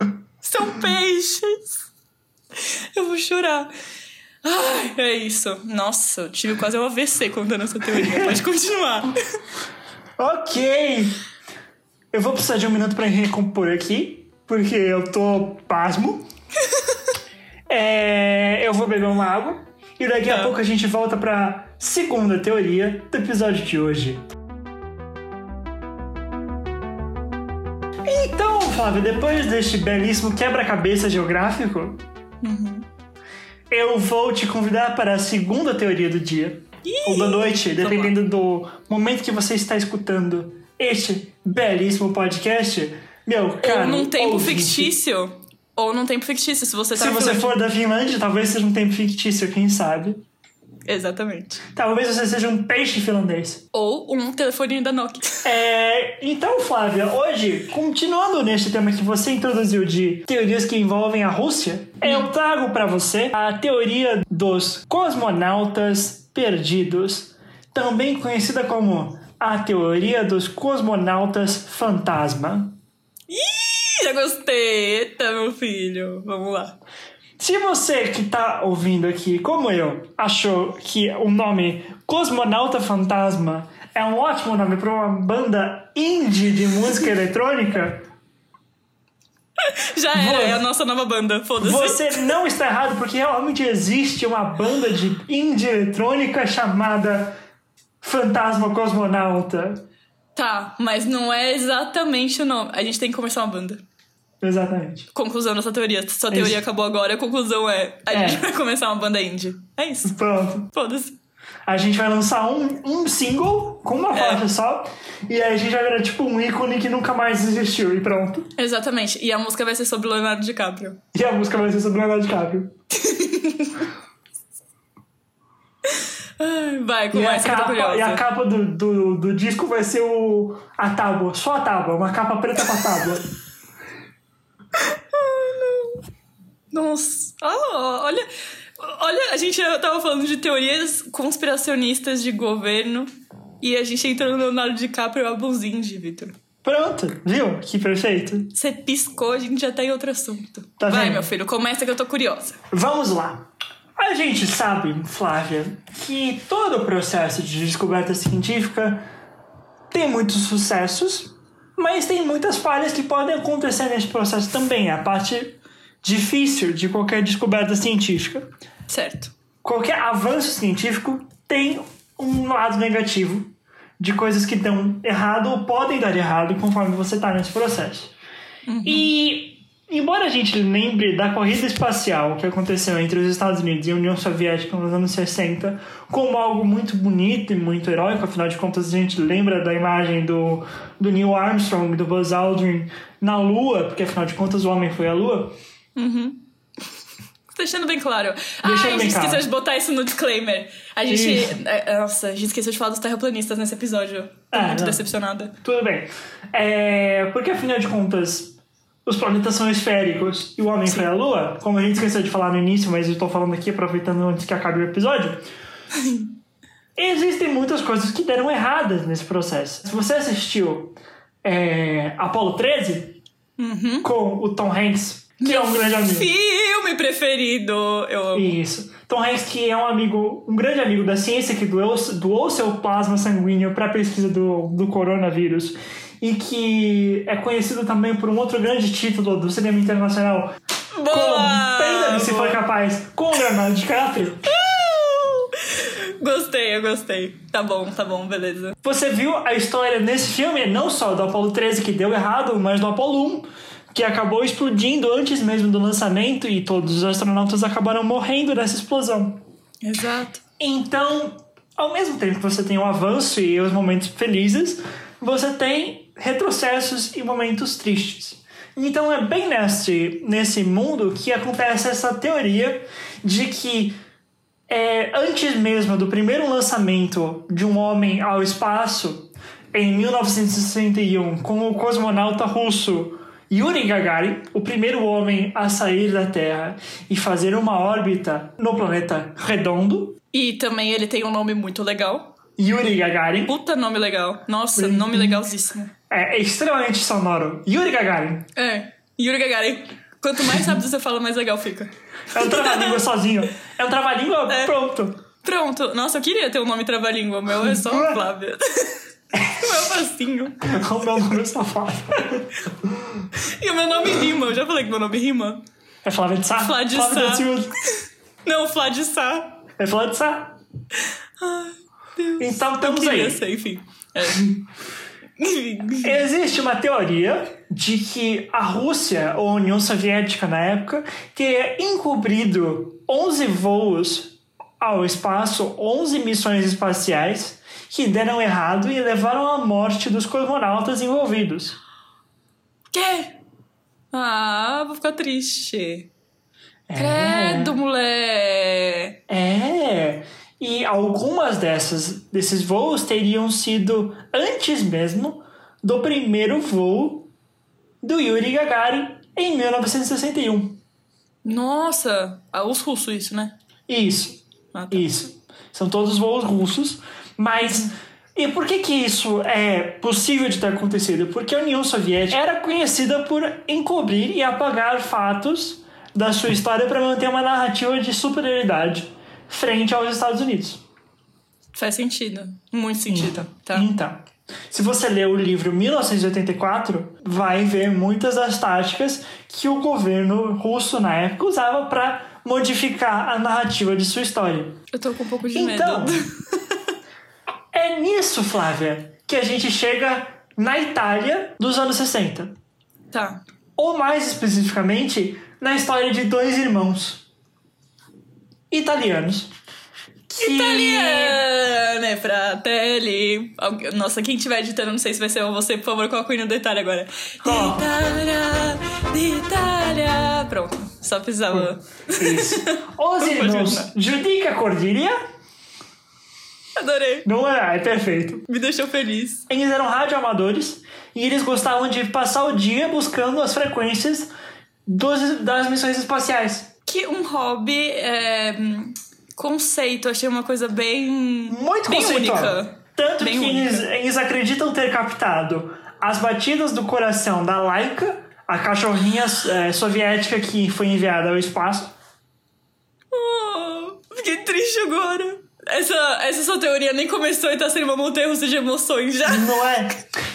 São peixes! Eu vou chorar. Ai, é isso. Nossa, eu tive quase um AVC contando essa teoria. Pode continuar. Ok. Eu vou precisar de um minuto pra recompor aqui, porque eu tô pasmo. É, eu vou beber uma água e daqui a Tá. pouco a gente volta pra segunda teoria do episódio de hoje. Então, Flávio, depois deste belíssimo quebra-cabeça geográfico, eu vou te convidar para a segunda teoria do dia. ou da noite, dependendo do momento que você está escutando este belíssimo podcast. Meu, cara. ou num tempo ouvinte, fictício. Ou num tempo fictício, se você tá Se você for da Finlândia, talvez seja um tempo fictício, quem sabe. Exatamente. Talvez você seja um peixe finlandês. Ou um telefoninho da Nokia. É, então, Flávia, hoje, continuando neste tema que você introduziu de teorias que envolvem a Rússia, eu trago para você a teoria dos cosmonautas perdidos, também conhecida como a teoria dos cosmonautas fantasma. Ih, já gostei. Eita, meu filho. Vamos lá. Se você que tá ouvindo aqui, como eu, achou que o nome Cosmonauta Fantasma é um ótimo nome para uma banda indie de música eletrônica, Já era, Você- é a nossa nova banda. Foda-se. você não está errado, porque realmente existe uma banda de indie eletrônica chamada Fantasma Cosmonauta. Tá, mas não é exatamente o nome. A gente tem que começar uma banda. Exatamente. Conclusão dessa teoria. Sua É teoria isso. acabou agora, a conclusão é: a É. gente vai começar uma banda indie. É isso. Pronto. Foda-se. A gente vai lançar um, um single com uma É. faixa só, e aí a gente vai virar tipo um ícone que nunca mais existiu, e pronto. Exatamente. E a música vai ser sobre o Leonardo DiCaprio. E a música vai ser sobre o Leonardo DiCaprio. Ai, Vai, E a que eu tô capa, e a capa do, do, do disco vai ser o, a tábua, só a tábua, uma capa preta com a tábua. Nossa. Ah, olha. Olha, a gente tava falando de teorias conspiracionistas de governo e a gente entrou no Leonardo DiCaprio indie, Vitor. Pronto, viu? Que perfeito. Você piscou, a gente já tá em outro assunto. Tá Vai, vendo? meu filho, começa que eu tô curiosa. Vamos lá. A gente sabe, Flávia, que todo o processo de descoberta científica tem muitos sucessos, mas tem muitas falhas que podem acontecer nesse processo também. A parte difícil de qualquer descoberta científica. Certo. Qualquer avanço científico tem um lado negativo de coisas que dão errado ou podem dar errado conforme você está nesse processo. E, embora a gente lembre da corrida espacial que aconteceu entre os Estados Unidos e a União Soviética nos anos 60 como algo muito bonito e muito heróico, afinal de contas a gente lembra da imagem do, do Neil Armstrong, do Buzz Aldrin na Lua, porque afinal de contas o homem foi à Lua. Deixando bem claro. ah, Deixando a gente esqueceu claro. de botar isso no disclaimer. A gente. Isso. é, Nossa, a gente esqueceu de falar dos terraplanistas nesse episódio. Tô Ah, muito não. decepcionada. Tudo bem. É, porque afinal de contas, os planetas são esféricos e o homem foi à Lua, como a gente esqueceu de falar no início, mas eu tô falando aqui aproveitando antes que acabe o episódio. Existem muitas coisas que deram erradas nesse processo. Se você assistiu é, Apollo 13 com o Tom Hanks, que é um grande amigo. Filme preferido! Eu amo. Isso. Tom Hanks, que é um amigo, um grande amigo da ciência, que doou, doou seu plasma sanguíneo para a pesquisa do, do coronavírus e que é conhecido também por um outro grande título do cinema internacional, com Boa! Prenda-me se for capaz, com o Leonardo DiCaprio. Gostei, eu gostei. Tá bom, tá bom, beleza. Você viu a história nesse filme, não só do Apollo 13 que deu errado, mas do Apollo 1, que acabou explodindo antes mesmo do lançamento e todos os astronautas acabaram morrendo nessa explosão. Exato. Então, ao mesmo tempo que você tem o avanço e os momentos felizes, você tem retrocessos e momentos tristes. Então é bem nesse, nesse mundo que acontece essa teoria de que é, antes mesmo do primeiro lançamento de um homem ao espaço, em 1961, com o cosmonauta russo Yuri Gagarin, o primeiro homem a sair da Terra e fazer uma órbita no planeta redondo, E também ele tem um nome muito legal. Yuri Gagarin, Puta nome legal. Nossa, nome legalzíssimo. é extremamente sonoro. Yuri Gagarin É. Yuri Gagarin. Quanto mais rápido você fala, mais legal fica. é um trava-língua sozinho. É um trava-língua É. pronto. Pronto. Nossa, eu queria ter um nome trava-língua. O meu é só Flávia. O meu é facinho. O meu nome é safado. E o meu nome rima. Eu já falei que meu nome rima. É Flávia de Sá? Flá de Flávia Sá. Não, Flá de Sá. É Flávia de Sá. Deus. Então estamos aí. enfim. É. Existe uma teoria de que a Rússia, ou a União Soviética na época, teria encobrido 11 voos ao espaço, 11 missões espaciais que deram errado e levaram à morte dos cosmonautas envolvidos. Quê? Ah, vou ficar triste. É. Credo, mulher. É. E algumas dessas desses voos teriam sido antes mesmo do primeiro voo do Yuri Gagarin em 1961. Nossa, ah, os russos isso, né? Isso. Ah, tá. Isso. São todos voos russos, mas e por que que isso é possível de ter acontecido? Porque a União Soviética era conhecida por encobrir e apagar fatos da sua história para manter uma narrativa de superioridade frente aos Estados Unidos. Faz sentido. Muito sentido. Tá. Então, se você ler o livro 1984, vai ver muitas das táticas que o governo russo na época usava para modificar a narrativa de sua história. Eu tô com um pouco de Então, medo. é nisso, Flávia, que a gente chega na Itália dos anos 60. Tá. Ou mais especificamente, na história de dois irmãos italianos. que- Italiane, fratelli. Nossa, quem estiver editando, não sei se vai ser você, por favor, coloca o hino da Itália agora. Ó. Itália, Itália. Pronto, só precisava. Isso. Os irmãos. Judica Cordilia, Adorei. não é? É perfeito. Me deixou feliz. Eles eram radioamadores e eles gostavam de passar o dia buscando as frequências dos, das missões espaciais. Que um hobby, é, conceito, achei uma coisa bem. Muito bem conceitual. única. Tanto Bem que eles, única. eles acreditam ter captado as batidas do coração da Laika, a cachorrinha eh, soviética que foi enviada ao espaço. Oh, fiquei triste agora. Essa, essa sua teoria nem começou e tá sendo uma montanha russa de emoções já. Não é?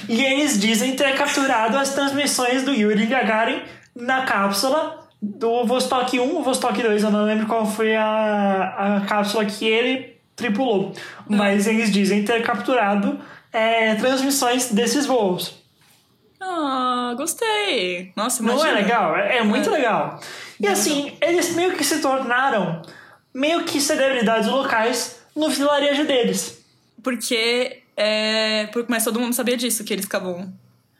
E eles dizem ter capturado as transmissões do Yuri Gagarin na cápsula do Vostok 1 ou Vostok 2. Eu não lembro qual foi a, a cápsula que ele tripulou. Mas eles dizem ter capturado eh, transmissões desses voos. Ah, gostei. Nossa, Não imagina. é legal? É, é muito É. legal. E assim, eles meio que se tornaram meio que celebridades locais no vilarejo deles. Porque, é, porque mas todo mundo sabia disso, que eles ficavam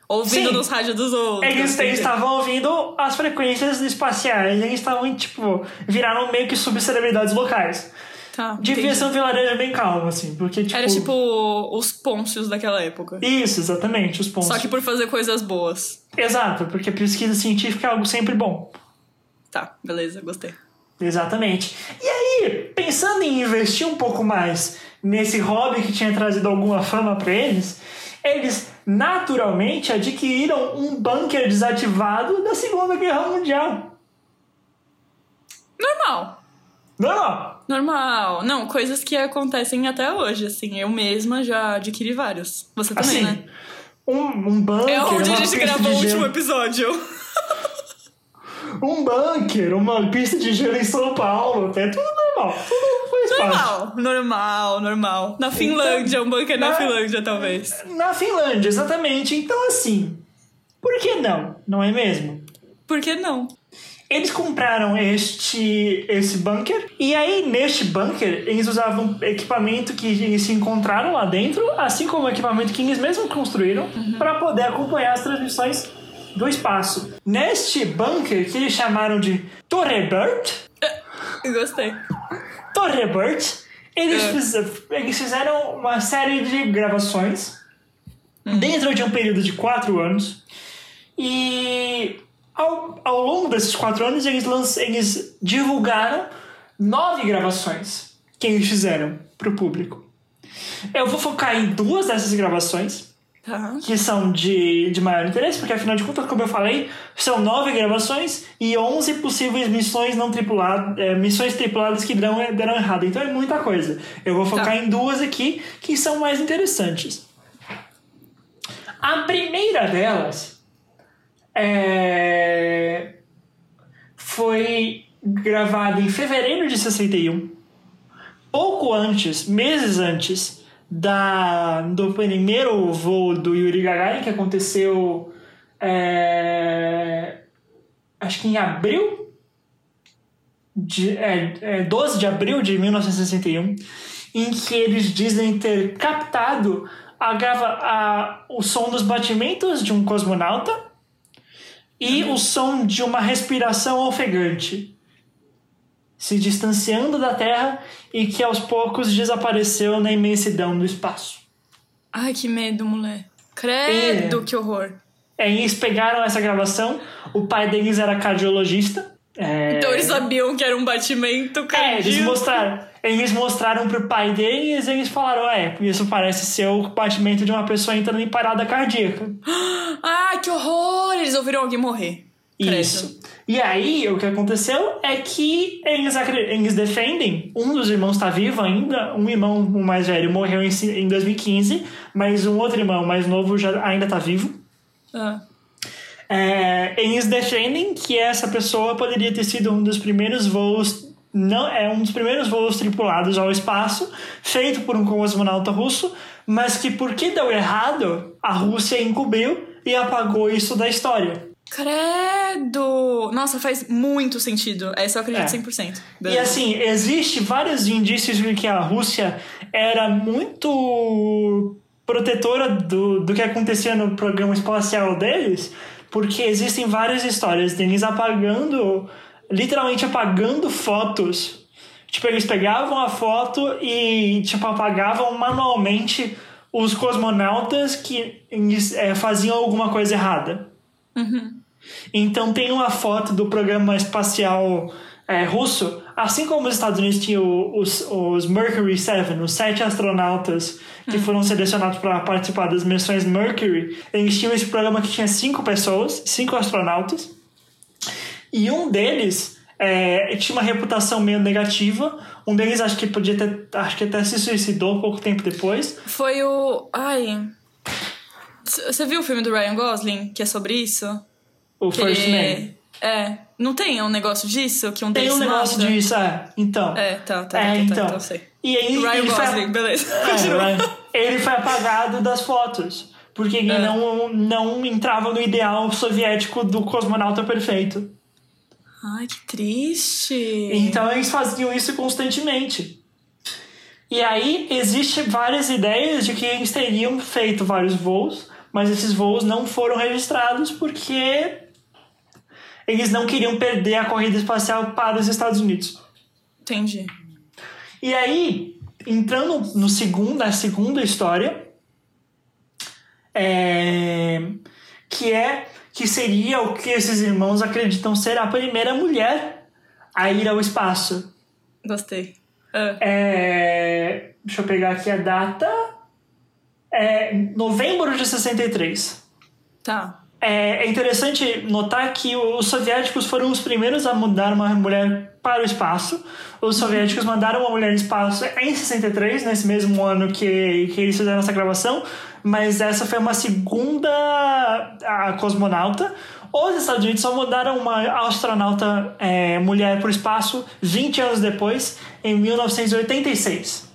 ouvindo Sim. nos rádios dos outros. Eles, entendeu? eles estavam ouvindo as frequências espaciais, eles estavam, tipo, viraram meio que subcelebridades locais. Tá, Devia entendi. ser um vilarejo bem calmo, assim, porque, tipo... Era tipo os pôncios daquela época. Isso, exatamente, os pontos. Só que por fazer coisas boas. Exato, porque pesquisa científica é algo sempre bom. Tá, beleza, gostei. Exatamente. E aí, pensando em investir um pouco mais nesse hobby que tinha trazido alguma fama para eles, eles naturalmente adquiriram um bunker desativado da Segunda Guerra Mundial. Normal. Não. Normal. Não, coisas que acontecem até hoje, assim. Eu mesma já adquiri vários. Você também, Assim, né? um, um bunker. É onde a gente gravou o último episódio. Um bunker, uma pista de gelo em São Paulo, até tudo normal. Tudo faz parte. Normal, normal, normal. Na Finlândia, um bunker na na- Finlândia, talvez. Na Finlândia, exatamente. Então, assim, por que não? Não é mesmo? Por que não? Eles compraram este esse bunker e aí neste bunker eles usavam equipamento que eles se encontraram lá dentro, assim como o equipamento que eles mesmos construíram para poder acompanhar as transmissões do espaço. Neste bunker que eles chamaram de Torrebert, gostei. Torrebert, eles, É. fiz- eles fizeram uma série de gravações dentro de um período de quatro anos. E ao, ao longo desses quatro anos, eles, eles divulgaram nove gravações que eles fizeram para o público. Eu vou focar em duas dessas gravações, Tá. que são de, de maior interesse, porque afinal de contas, como eu falei, são nove gravações e onze possíveis missões não tripuladas, é, missões tripuladas que deram, deram errado. Então é muita coisa. Eu vou focar Tá. em duas aqui que são mais interessantes. A primeira delas é, foi gravada em fevereiro de 61, pouco antes, meses antes da, do primeiro voo do Yuri Gagarin, que aconteceu é, acho que em abril, de, é, é, 12 de abril de 1961, em que eles dizem ter captado a grava, a, o som dos batimentos de um cosmonauta e o som de uma respiração ofegante. Se distanciando da Terra e que aos poucos desapareceu na imensidão do espaço. Ai, que medo, mulher. Credo, É. que horror. É, eles pegaram essa gravação, o pai deles era cardiologista. é, Então eles sabiam que era um batimento É, eles cardíaco. mostraram, eles mostraram pro pai deles e eles falaram, é, isso parece ser o batimento de uma pessoa entrando em parada cardíaca. Ah, que horror! Eles ouviram alguém morrer. Isso. E aí, o que aconteceu é que eles, eles defendem, um dos irmãos está vivo ainda, um irmão, o mais velho, morreu em, em 2015, mas um outro irmão mais novo já ainda está vivo. Ah. É, eles defendem que essa pessoa poderia ter sido um dos primeiros voos, não é um dos primeiros voos tripulados ao espaço, feito por um cosmonauta russo, mas que porque deu errado, a Rússia encobriu e apagou isso da história. Credo! Nossa, faz muito sentido. Essa eu acredito É. 100%. E assim, existe vários indícios de que a Rússia era muito protetora do, do que acontecia no programa espacial deles, porque existem várias histórias deles apagando, literalmente apagando fotos. Tipo, eles pegavam a foto e, tipo, apagavam manualmente os cosmonautas que é, faziam alguma coisa errada. Então tem uma foto do programa espacial é, russo, assim como os Estados Unidos tinham os, os Mercury 7, os sete astronautas que foram selecionados para participar das missões Mercury, eles tinham esse programa que tinha cinco pessoas, cinco astronautas, e um deles é, tinha uma reputação meio negativa. Um deles acho que podia ter, acho que até se suicidou pouco tempo depois. Foi o. Ai. Você viu o filme do Ryan Gosling, que é sobre isso? O Que First Man. É. Não tem um negócio disso? Que um Tem um negócio disso, é. Então. É, tá, tá, É, tá, tá, então. então eu sei. E aí, Ryan ele foi, beleza. É, ele foi apagado das fotos. Porque ele É. não, não entrava no ideal soviético do cosmonauta perfeito. Ai, que triste. Então eles faziam isso constantemente. E aí existe várias ideias de que eles teriam feito vários voos, mas esses voos não foram registrados porque eles não queriam perder a corrida espacial para os Estados Unidos. Entendi. E aí, entrando no segundo, na segunda história, é, que é que seria o que esses irmãos acreditam ser a primeira mulher a ir ao espaço. Gostei. Ah, É, deixa eu pegar aqui a data. É novembro de 63. tá. É, é interessante notar que os soviéticos foram os primeiros a mandar uma mulher para o espaço. Os soviéticos mandaram uma mulher no espaço em 63, nesse mesmo ano que, que eles fizeram essa gravação, mas essa foi uma segunda a cosmonauta. Os Estados Unidos só mandaram uma astronauta é, mulher para o espaço 20 anos depois, em 1986.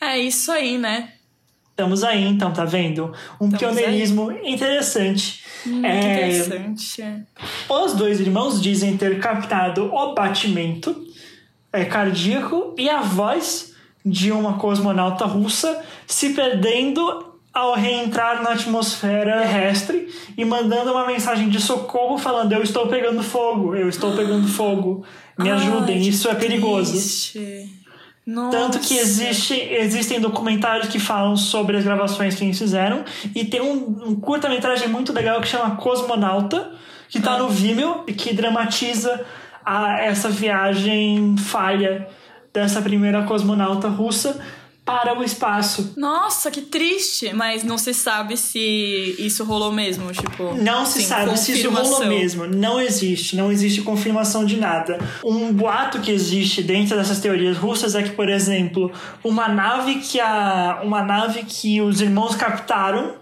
É isso aí, né? Estamos aí, então, tá vendo? Um Estamos pioneirismo interessante. Hum, É, Interessante. Os dois irmãos dizem ter captado o batimento é, cardíaco e a voz de uma cosmonauta russa se perdendo ao reentrar na atmosfera terrestre e mandando uma mensagem de socorro falando: Eu estou pegando fogo, eu estou pegando fogo, me Ai, ajudem, que isso é perigoso. triste. Nossa. Tanto que existe, existem documentários que falam sobre as gravações que eles fizeram. E tem um, um curta-metragem muito legal que chama Cosmonauta, que tá no Vimeo e que dramatiza a, essa viagem falha dessa primeira cosmonauta russa para o espaço. Nossa, que triste. Mas não se sabe se isso rolou mesmo, tipo... Não se assim, sabe se isso rolou mesmo. Não existe. Não existe confirmação de nada. Um boato que existe dentro dessas teorias russas é que, por exemplo, uma nave que a uma nave que os irmãos captaram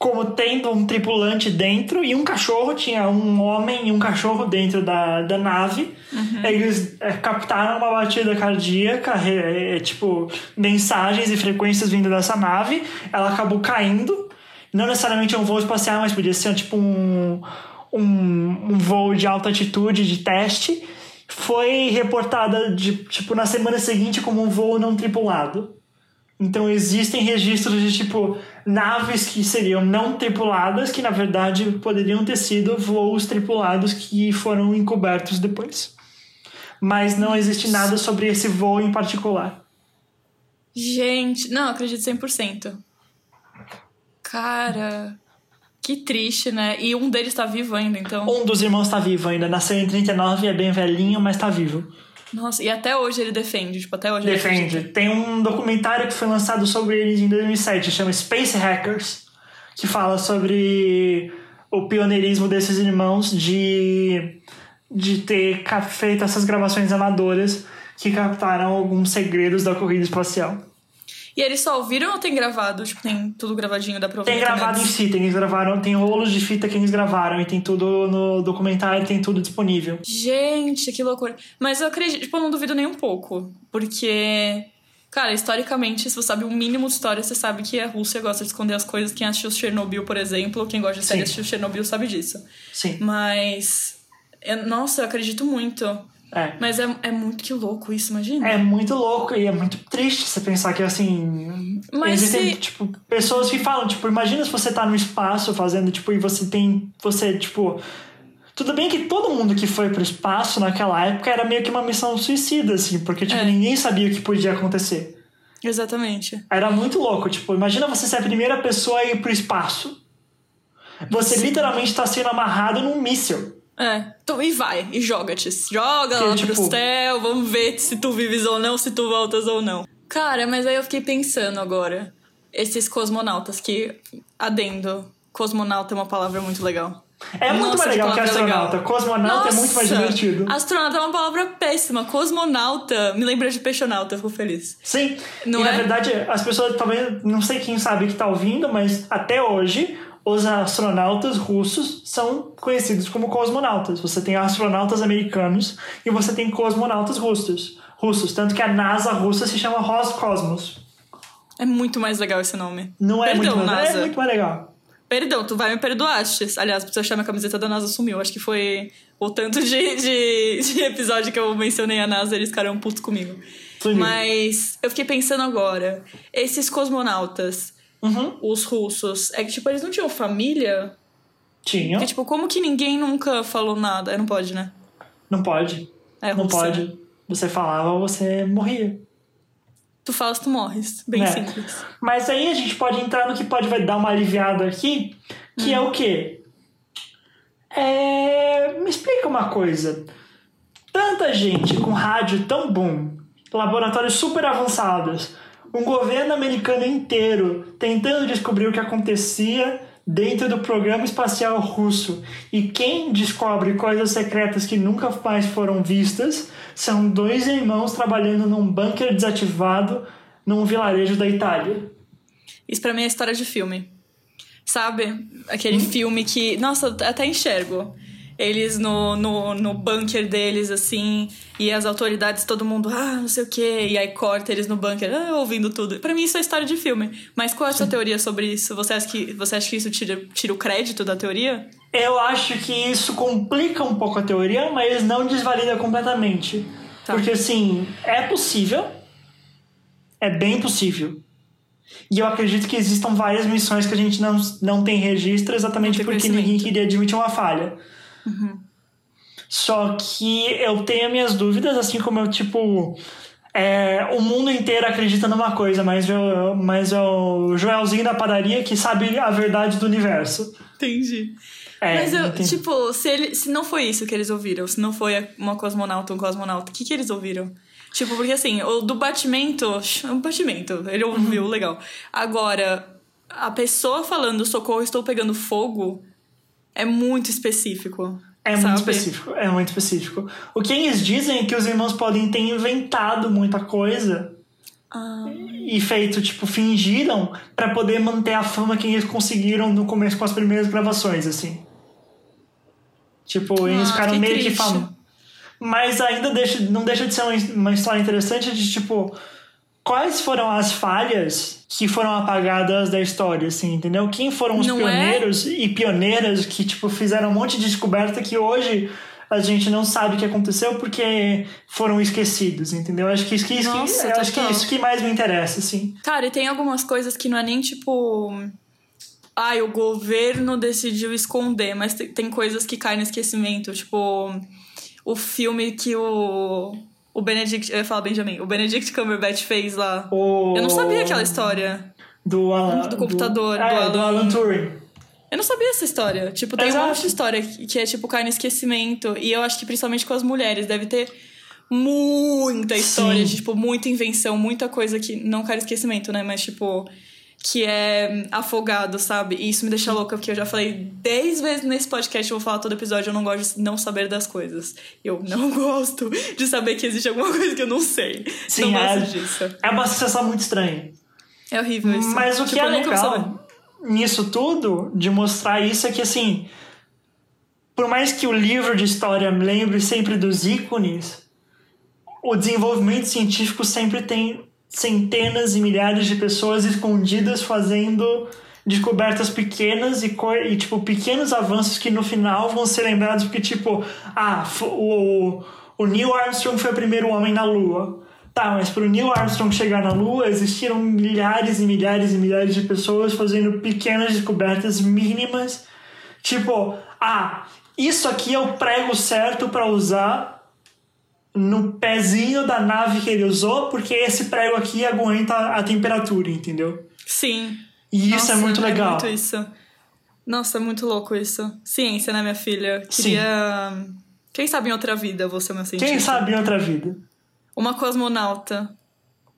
como tendo um tripulante dentro e um cachorro, tinha um homem e um cachorro dentro da, da nave. Eles é, captaram uma batida cardíaca, é, é, tipo, mensagens e frequências vindo dessa nave. Ela acabou caindo. Não necessariamente um voo espacial, mas podia ser tipo um, um, um voo de alta altitude, de teste. Foi reportada de, tipo, na semana seguinte como um voo não tripulado. Então existem registros de tipo naves que seriam não tripuladas, que na verdade poderiam ter sido voos tripulados que foram encobertos depois. mas não existe nada sobre esse voo em particular. Gente, não, acredito 100%. Cara, que triste, né? E um deles tá vivo ainda, então. Um dos irmãos tá vivo ainda, nasceu em 39 é bem velhinho, mas tá vivo. Nossa, e até hoje ele defende, tipo, até hoje ele Defende. Tem um documentário que foi lançado sobre eles em 2007, chama Space Hackers, que fala sobre o pioneirismo desses irmãos de, de ter feito essas gravações amadoras que captaram alguns segredos da corrida espacial. E eles só ouviram ou tem gravado? Tipo, tem tudo gravadinho, pra ouvir Tem gravado em si, tem, eles gravaram, tem rolos de fita que eles gravaram e tem tudo no documentário, tem tudo disponível. Gente, que loucura. Mas eu acredito, tipo, eu não duvido nem um pouco. Porque, cara, historicamente, se você sabe o mínimo de história, você sabe que a Rússia gosta de esconder as coisas. Quem assistiu Chernobyl, por exemplo, quem gosta de série assistiu Chernobyl sabe disso. Sim. Mas. eu- nossa, eu acredito muito. É. Mas é, é muito que louco isso, imagina. É muito louco e é muito triste você pensar que assim. Mas existem, se- tipo, pessoas que falam, tipo, imagina se você tá no espaço fazendo, tipo, e você tem. Você, tipo. Tudo bem que todo mundo que foi pro espaço naquela época era meio que uma missão suicida, assim, porque, tipo, É. ninguém sabia o que podia acontecer. Exatamente. Era muito louco, tipo, imagina você ser a primeira pessoa a ir pro espaço. Você literalmente tá sendo amarrado num míssil. É. Tu, e vai, e joga-te. Joga Que, lá tipo- pro céu, vamos ver se tu vives ou não, se tu voltas ou não. Cara, mas aí eu fiquei pensando agora. Esses cosmonautas que. Adendo. Cosmonauta é uma palavra muito legal. É muito Nossa, mais legal que astronauta. legal. Cosmonauta é muito mais Nossa, divertido. Astronauta é uma palavra péssima. Cosmonauta me lembra de peixonauta, eu fico feliz. Sim, Não e na é? verdade as pessoas talvez, não sei quem sabe que tá ouvindo, mas até hoje os astronautas russos são conhecidos como cosmonautas. Você tem astronautas americanos e você tem cosmonautas russos. Russos, tanto que a NASA russa se chama Roscosmos. É muito mais legal esse nome. Não é Perdão, muito mais, NASA. é muito mais legal. Perdão, tu vai me perdoaste. Aliás, pra você achar minha camiseta da NASA sumiu. Acho que foi o tanto de, de, de episódio que eu mencionei a NASA, eles ficaram putos comigo. Mas eu fiquei pensando agora, esses cosmonautas, Uhum. os russos, é que tipo, eles não tinham família? Tinha. Porque, tipo, como que ninguém nunca falou nada? É, Não pode, né? Não pode. É não Rússia. pode. Você falava, você morria. Tu falas, tu morres. Bem É. simples. Mas aí a gente pode entrar no que pode vai dar uma aliviada aqui, que é o quê? É... Me explica uma coisa. Tanta gente com rádio tão bom, laboratórios super avançados, um governo americano inteiro tentando descobrir o que acontecia dentro do programa espacial russo. E quem descobre coisas secretas que nunca mais foram vistas são dois irmãos trabalhando num bunker desativado num vilarejo da Itália. Isso pra mim é história de filme. Sabe? Aquele Hum? filme que. Nossa, até enxergo. Eles no, no, no bunker deles, assim, e as autoridades, todo mundo, ah, não sei o quê, e aí corta eles no bunker, ah, ouvindo tudo. Pra mim isso é história de filme. Mas qual é a sua teoria sobre isso? Você acha que, você acha que isso tira, tira o crédito da teoria? Eu acho que isso complica um pouco a teoria, mas não desvalida completamente. Tá. Porque, assim, é possível. É bem possível. E eu acredito que existam várias missões que a gente não, não tem registro exatamente Não tem porque ninguém queria admitir uma falha. Só que eu tenho minhas dúvidas, assim como eu, tipo. é, o mundo inteiro acredita numa coisa, mas, eu, mas é o Joelzinho da padaria que sabe a verdade do universo. Entendi. É, Mas eu, entendi. tipo, se, ele, se não foi isso que eles ouviram, se não foi uma cosmonauta, um cosmonauta, o que, que eles ouviram? Tipo, porque assim, o do batimento, um batimento, ele ouviu, Uhum. legal. Agora, a pessoa falando socorro, estou pegando fogo, é muito específico. É sabe? muito específico, é muito específico. O que eles dizem é que os irmãos podem ter inventado muita coisa Ah, e feito, tipo, fingiram pra poder manter a fama que eles conseguiram no começo com as primeiras gravações, assim. Tipo, eles Ah, ficaram que meio que triste. famosos. Mas ainda deixa, não deixa de ser uma, uma história interessante de, tipo, quais foram as falhas que foram apagadas da história, assim, entendeu? Quem foram os Não é? pioneiros e pioneiras que, tipo, fizeram um monte de descoberta que hoje a gente não sabe o que aconteceu porque foram esquecidos, entendeu? Acho que que, isso que- Nossa, eu acho que total. isso que mais me interessa, assim. Cara, e tem algumas coisas que não é nem tipo. Ai, o governo decidiu esconder, mas tem, tem coisas que caem no esquecimento. Tipo, o filme que o. O Benedict. Eu ia falar Benjamin. O Benedict Cumberbatch fez lá. O... Eu não sabia aquela história. Do, Alan, Do computador, Do, é, do do Alan- Turing. Eu não sabia essa história. Tipo, tem um Exato. monte de história que é, tipo, cai no esquecimento. E eu acho que principalmente com as mulheres deve ter muita história, de, tipo, muita invenção, muita coisa que não cai no esquecimento, né? Mas, tipo, que é afogado, sabe? E isso me deixa louca, porque eu já falei 10 vezes nesse podcast, eu vou falar todo episódio, eu não gosto de não saber das coisas. Eu não gosto de saber que existe alguma coisa que eu não sei. Sim, não é, gosto disso. é uma sensação muito estranha. É horrível isso. Mas o que Tipo, é legal nisso tudo, de mostrar isso, é que assim, por mais que o livro de história me lembre sempre dos ícones, o desenvolvimento científico sempre tem centenas e milhares de pessoas escondidas fazendo descobertas pequenas e, e tipo pequenos avanços que no final vão ser lembrados porque tipo ah o, o Neil Armstrong foi o primeiro homem na Lua. Tá mas para o Neil Armstrong chegar na Lua existiram milhares e milhares e milhares de pessoas fazendo pequenas descobertas mínimas. Tipo ah isso aqui é o prego certo para usar no pezinho da nave que ele usou, porque esse prego aqui aguenta a temperatura, entendeu? Sim. E isso Nossa, é muito legal. muito isso. Nossa, é muito louco isso. Ciência, né, minha filha? Sim. Queria. Quem sabe em outra vida vou ser uma cientista? Quem sabe em outra vida? Uma cosmonauta.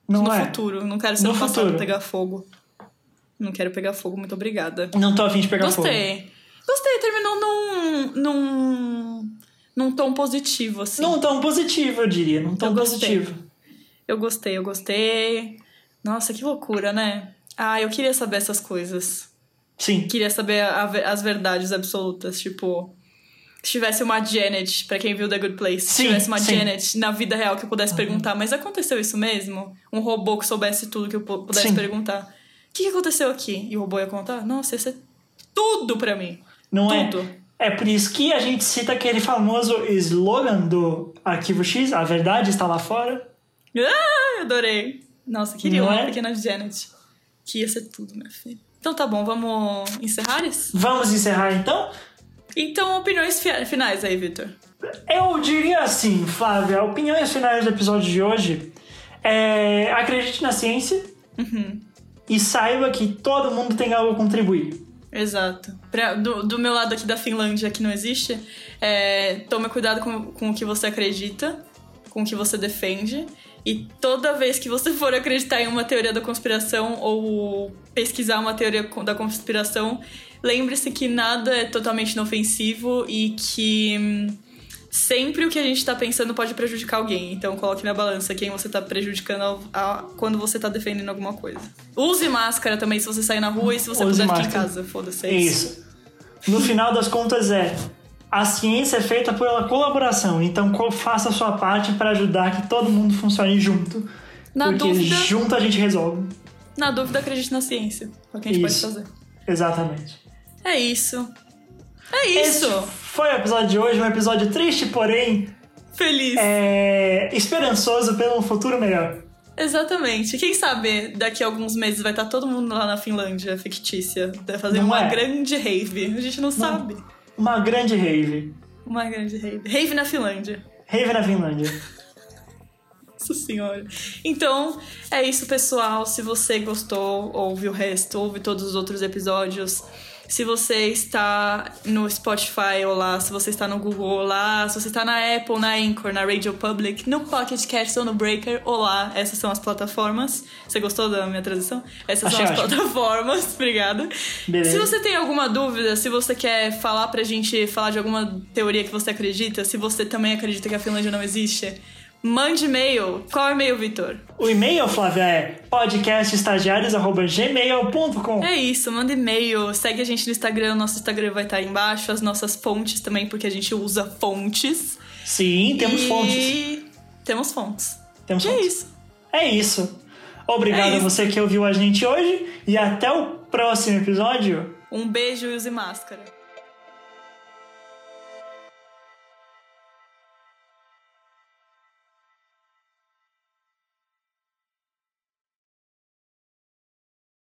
Não no é? futuro. Não quero ser No passado futuro. pegar fogo. Não quero pegar fogo, muito obrigada. Não tô afim de pegar fogo. Gostei. Gostei, terminou num. num. Num tom positivo, assim. Não tão positivo, eu diria. Não tão Eu positivo. Eu gostei, eu gostei. Nossa, que loucura, né? Ah, eu queria saber essas coisas. Sim. Queria saber a as verdades absolutas, tipo. Se tivesse uma Janet, pra quem viu The Good Place, se Sim, tivesse uma sim. Janet na vida real que eu pudesse perguntar, mas aconteceu isso mesmo? Um robô que soubesse tudo que eu pu- pudesse Sim. perguntar. O que, aconteceu aqui? E o robô ia contar? Nossa, ia ser tudo pra mim. Não Tudo. é? É por isso que a gente cita aquele famoso slogan do Arquivo X, a verdade está lá fora. Ah, adorei. Nossa, queria Não uma é? pequena Janet. Que ia ser tudo, minha filha. Então tá bom, vamos encerrar isso? Vamos encerrar então? Então, opiniões fi- finais aí, Victor. Eu diria assim, Flávia, opiniões finais do episódio de hoje é acredite na ciência Uhum. e saiba que todo mundo tem algo a contribuir. Exato. Pra- do, do meu lado aqui da Finlândia, que não existe, é, tome cuidado com, com o que você acredita, com o que você defende. E toda vez que você for acreditar em uma teoria da conspiração ou pesquisar uma teoria da conspiração, lembre-se que nada é totalmente inofensivo e que hum, sempre o que a gente tá pensando pode prejudicar alguém. Então coloque na balança quem você tá prejudicando ao- quando você tá defendendo alguma coisa. Use máscara também se você sair na rua e se você Use puder ficar em máscara. casa. Foda-se, é isso. isso. No final das contas é a ciência é feita pela colaboração, então faça a sua parte para ajudar que todo mundo funcione junto. Na porque dúvida- junto a gente resolve. Na dúvida, acredite na ciência. É o que a gente Isso. pode fazer. Exatamente. É isso. É isso. Esse foi o episódio de hoje, um episódio triste, porém Feliz. é, esperançoso pelo futuro melhor. Exatamente. Quem sabe daqui a alguns meses vai estar todo mundo lá na Finlândia fictícia. Vai fazer Não uma é? grande rave. A gente não, sabe. Uma grande rave. Uma grande rave. Rave na Finlândia. Rave na Finlândia. Nossa senhora. Então, é isso, pessoal. Se você gostou, ouve o resto, ouve todos os outros episódios. Se você está no Spotify ou lá, se você está no Google ou lá, se você está na Apple, na Anchor, na Radio Public, no Pocket Cast ou no Breaker, olá, essas são as plataformas. Você gostou da minha tradução? Essas Achei são as ótimo. plataformas, obrigada. Beleza. Se você tem alguma dúvida, se você quer falar pra gente, falar de alguma teoria que você acredita, se você também acredita que a Finlândia não existe, mande e-mail. Qual é o e-mail, Vitor? O e-mail, Flávia, é podcastestagiários.gmail.com. É isso, manda e-mail, segue a gente no Instagram, nosso Instagram vai estar aí embaixo, as nossas fontes também, porque a gente usa fontes. Sim, temos e... fontes. Temos fontes. Temos E é fontes. isso. É isso. Obrigado É a isso. você que ouviu a gente hoje e até o próximo episódio. Um beijo e use máscara.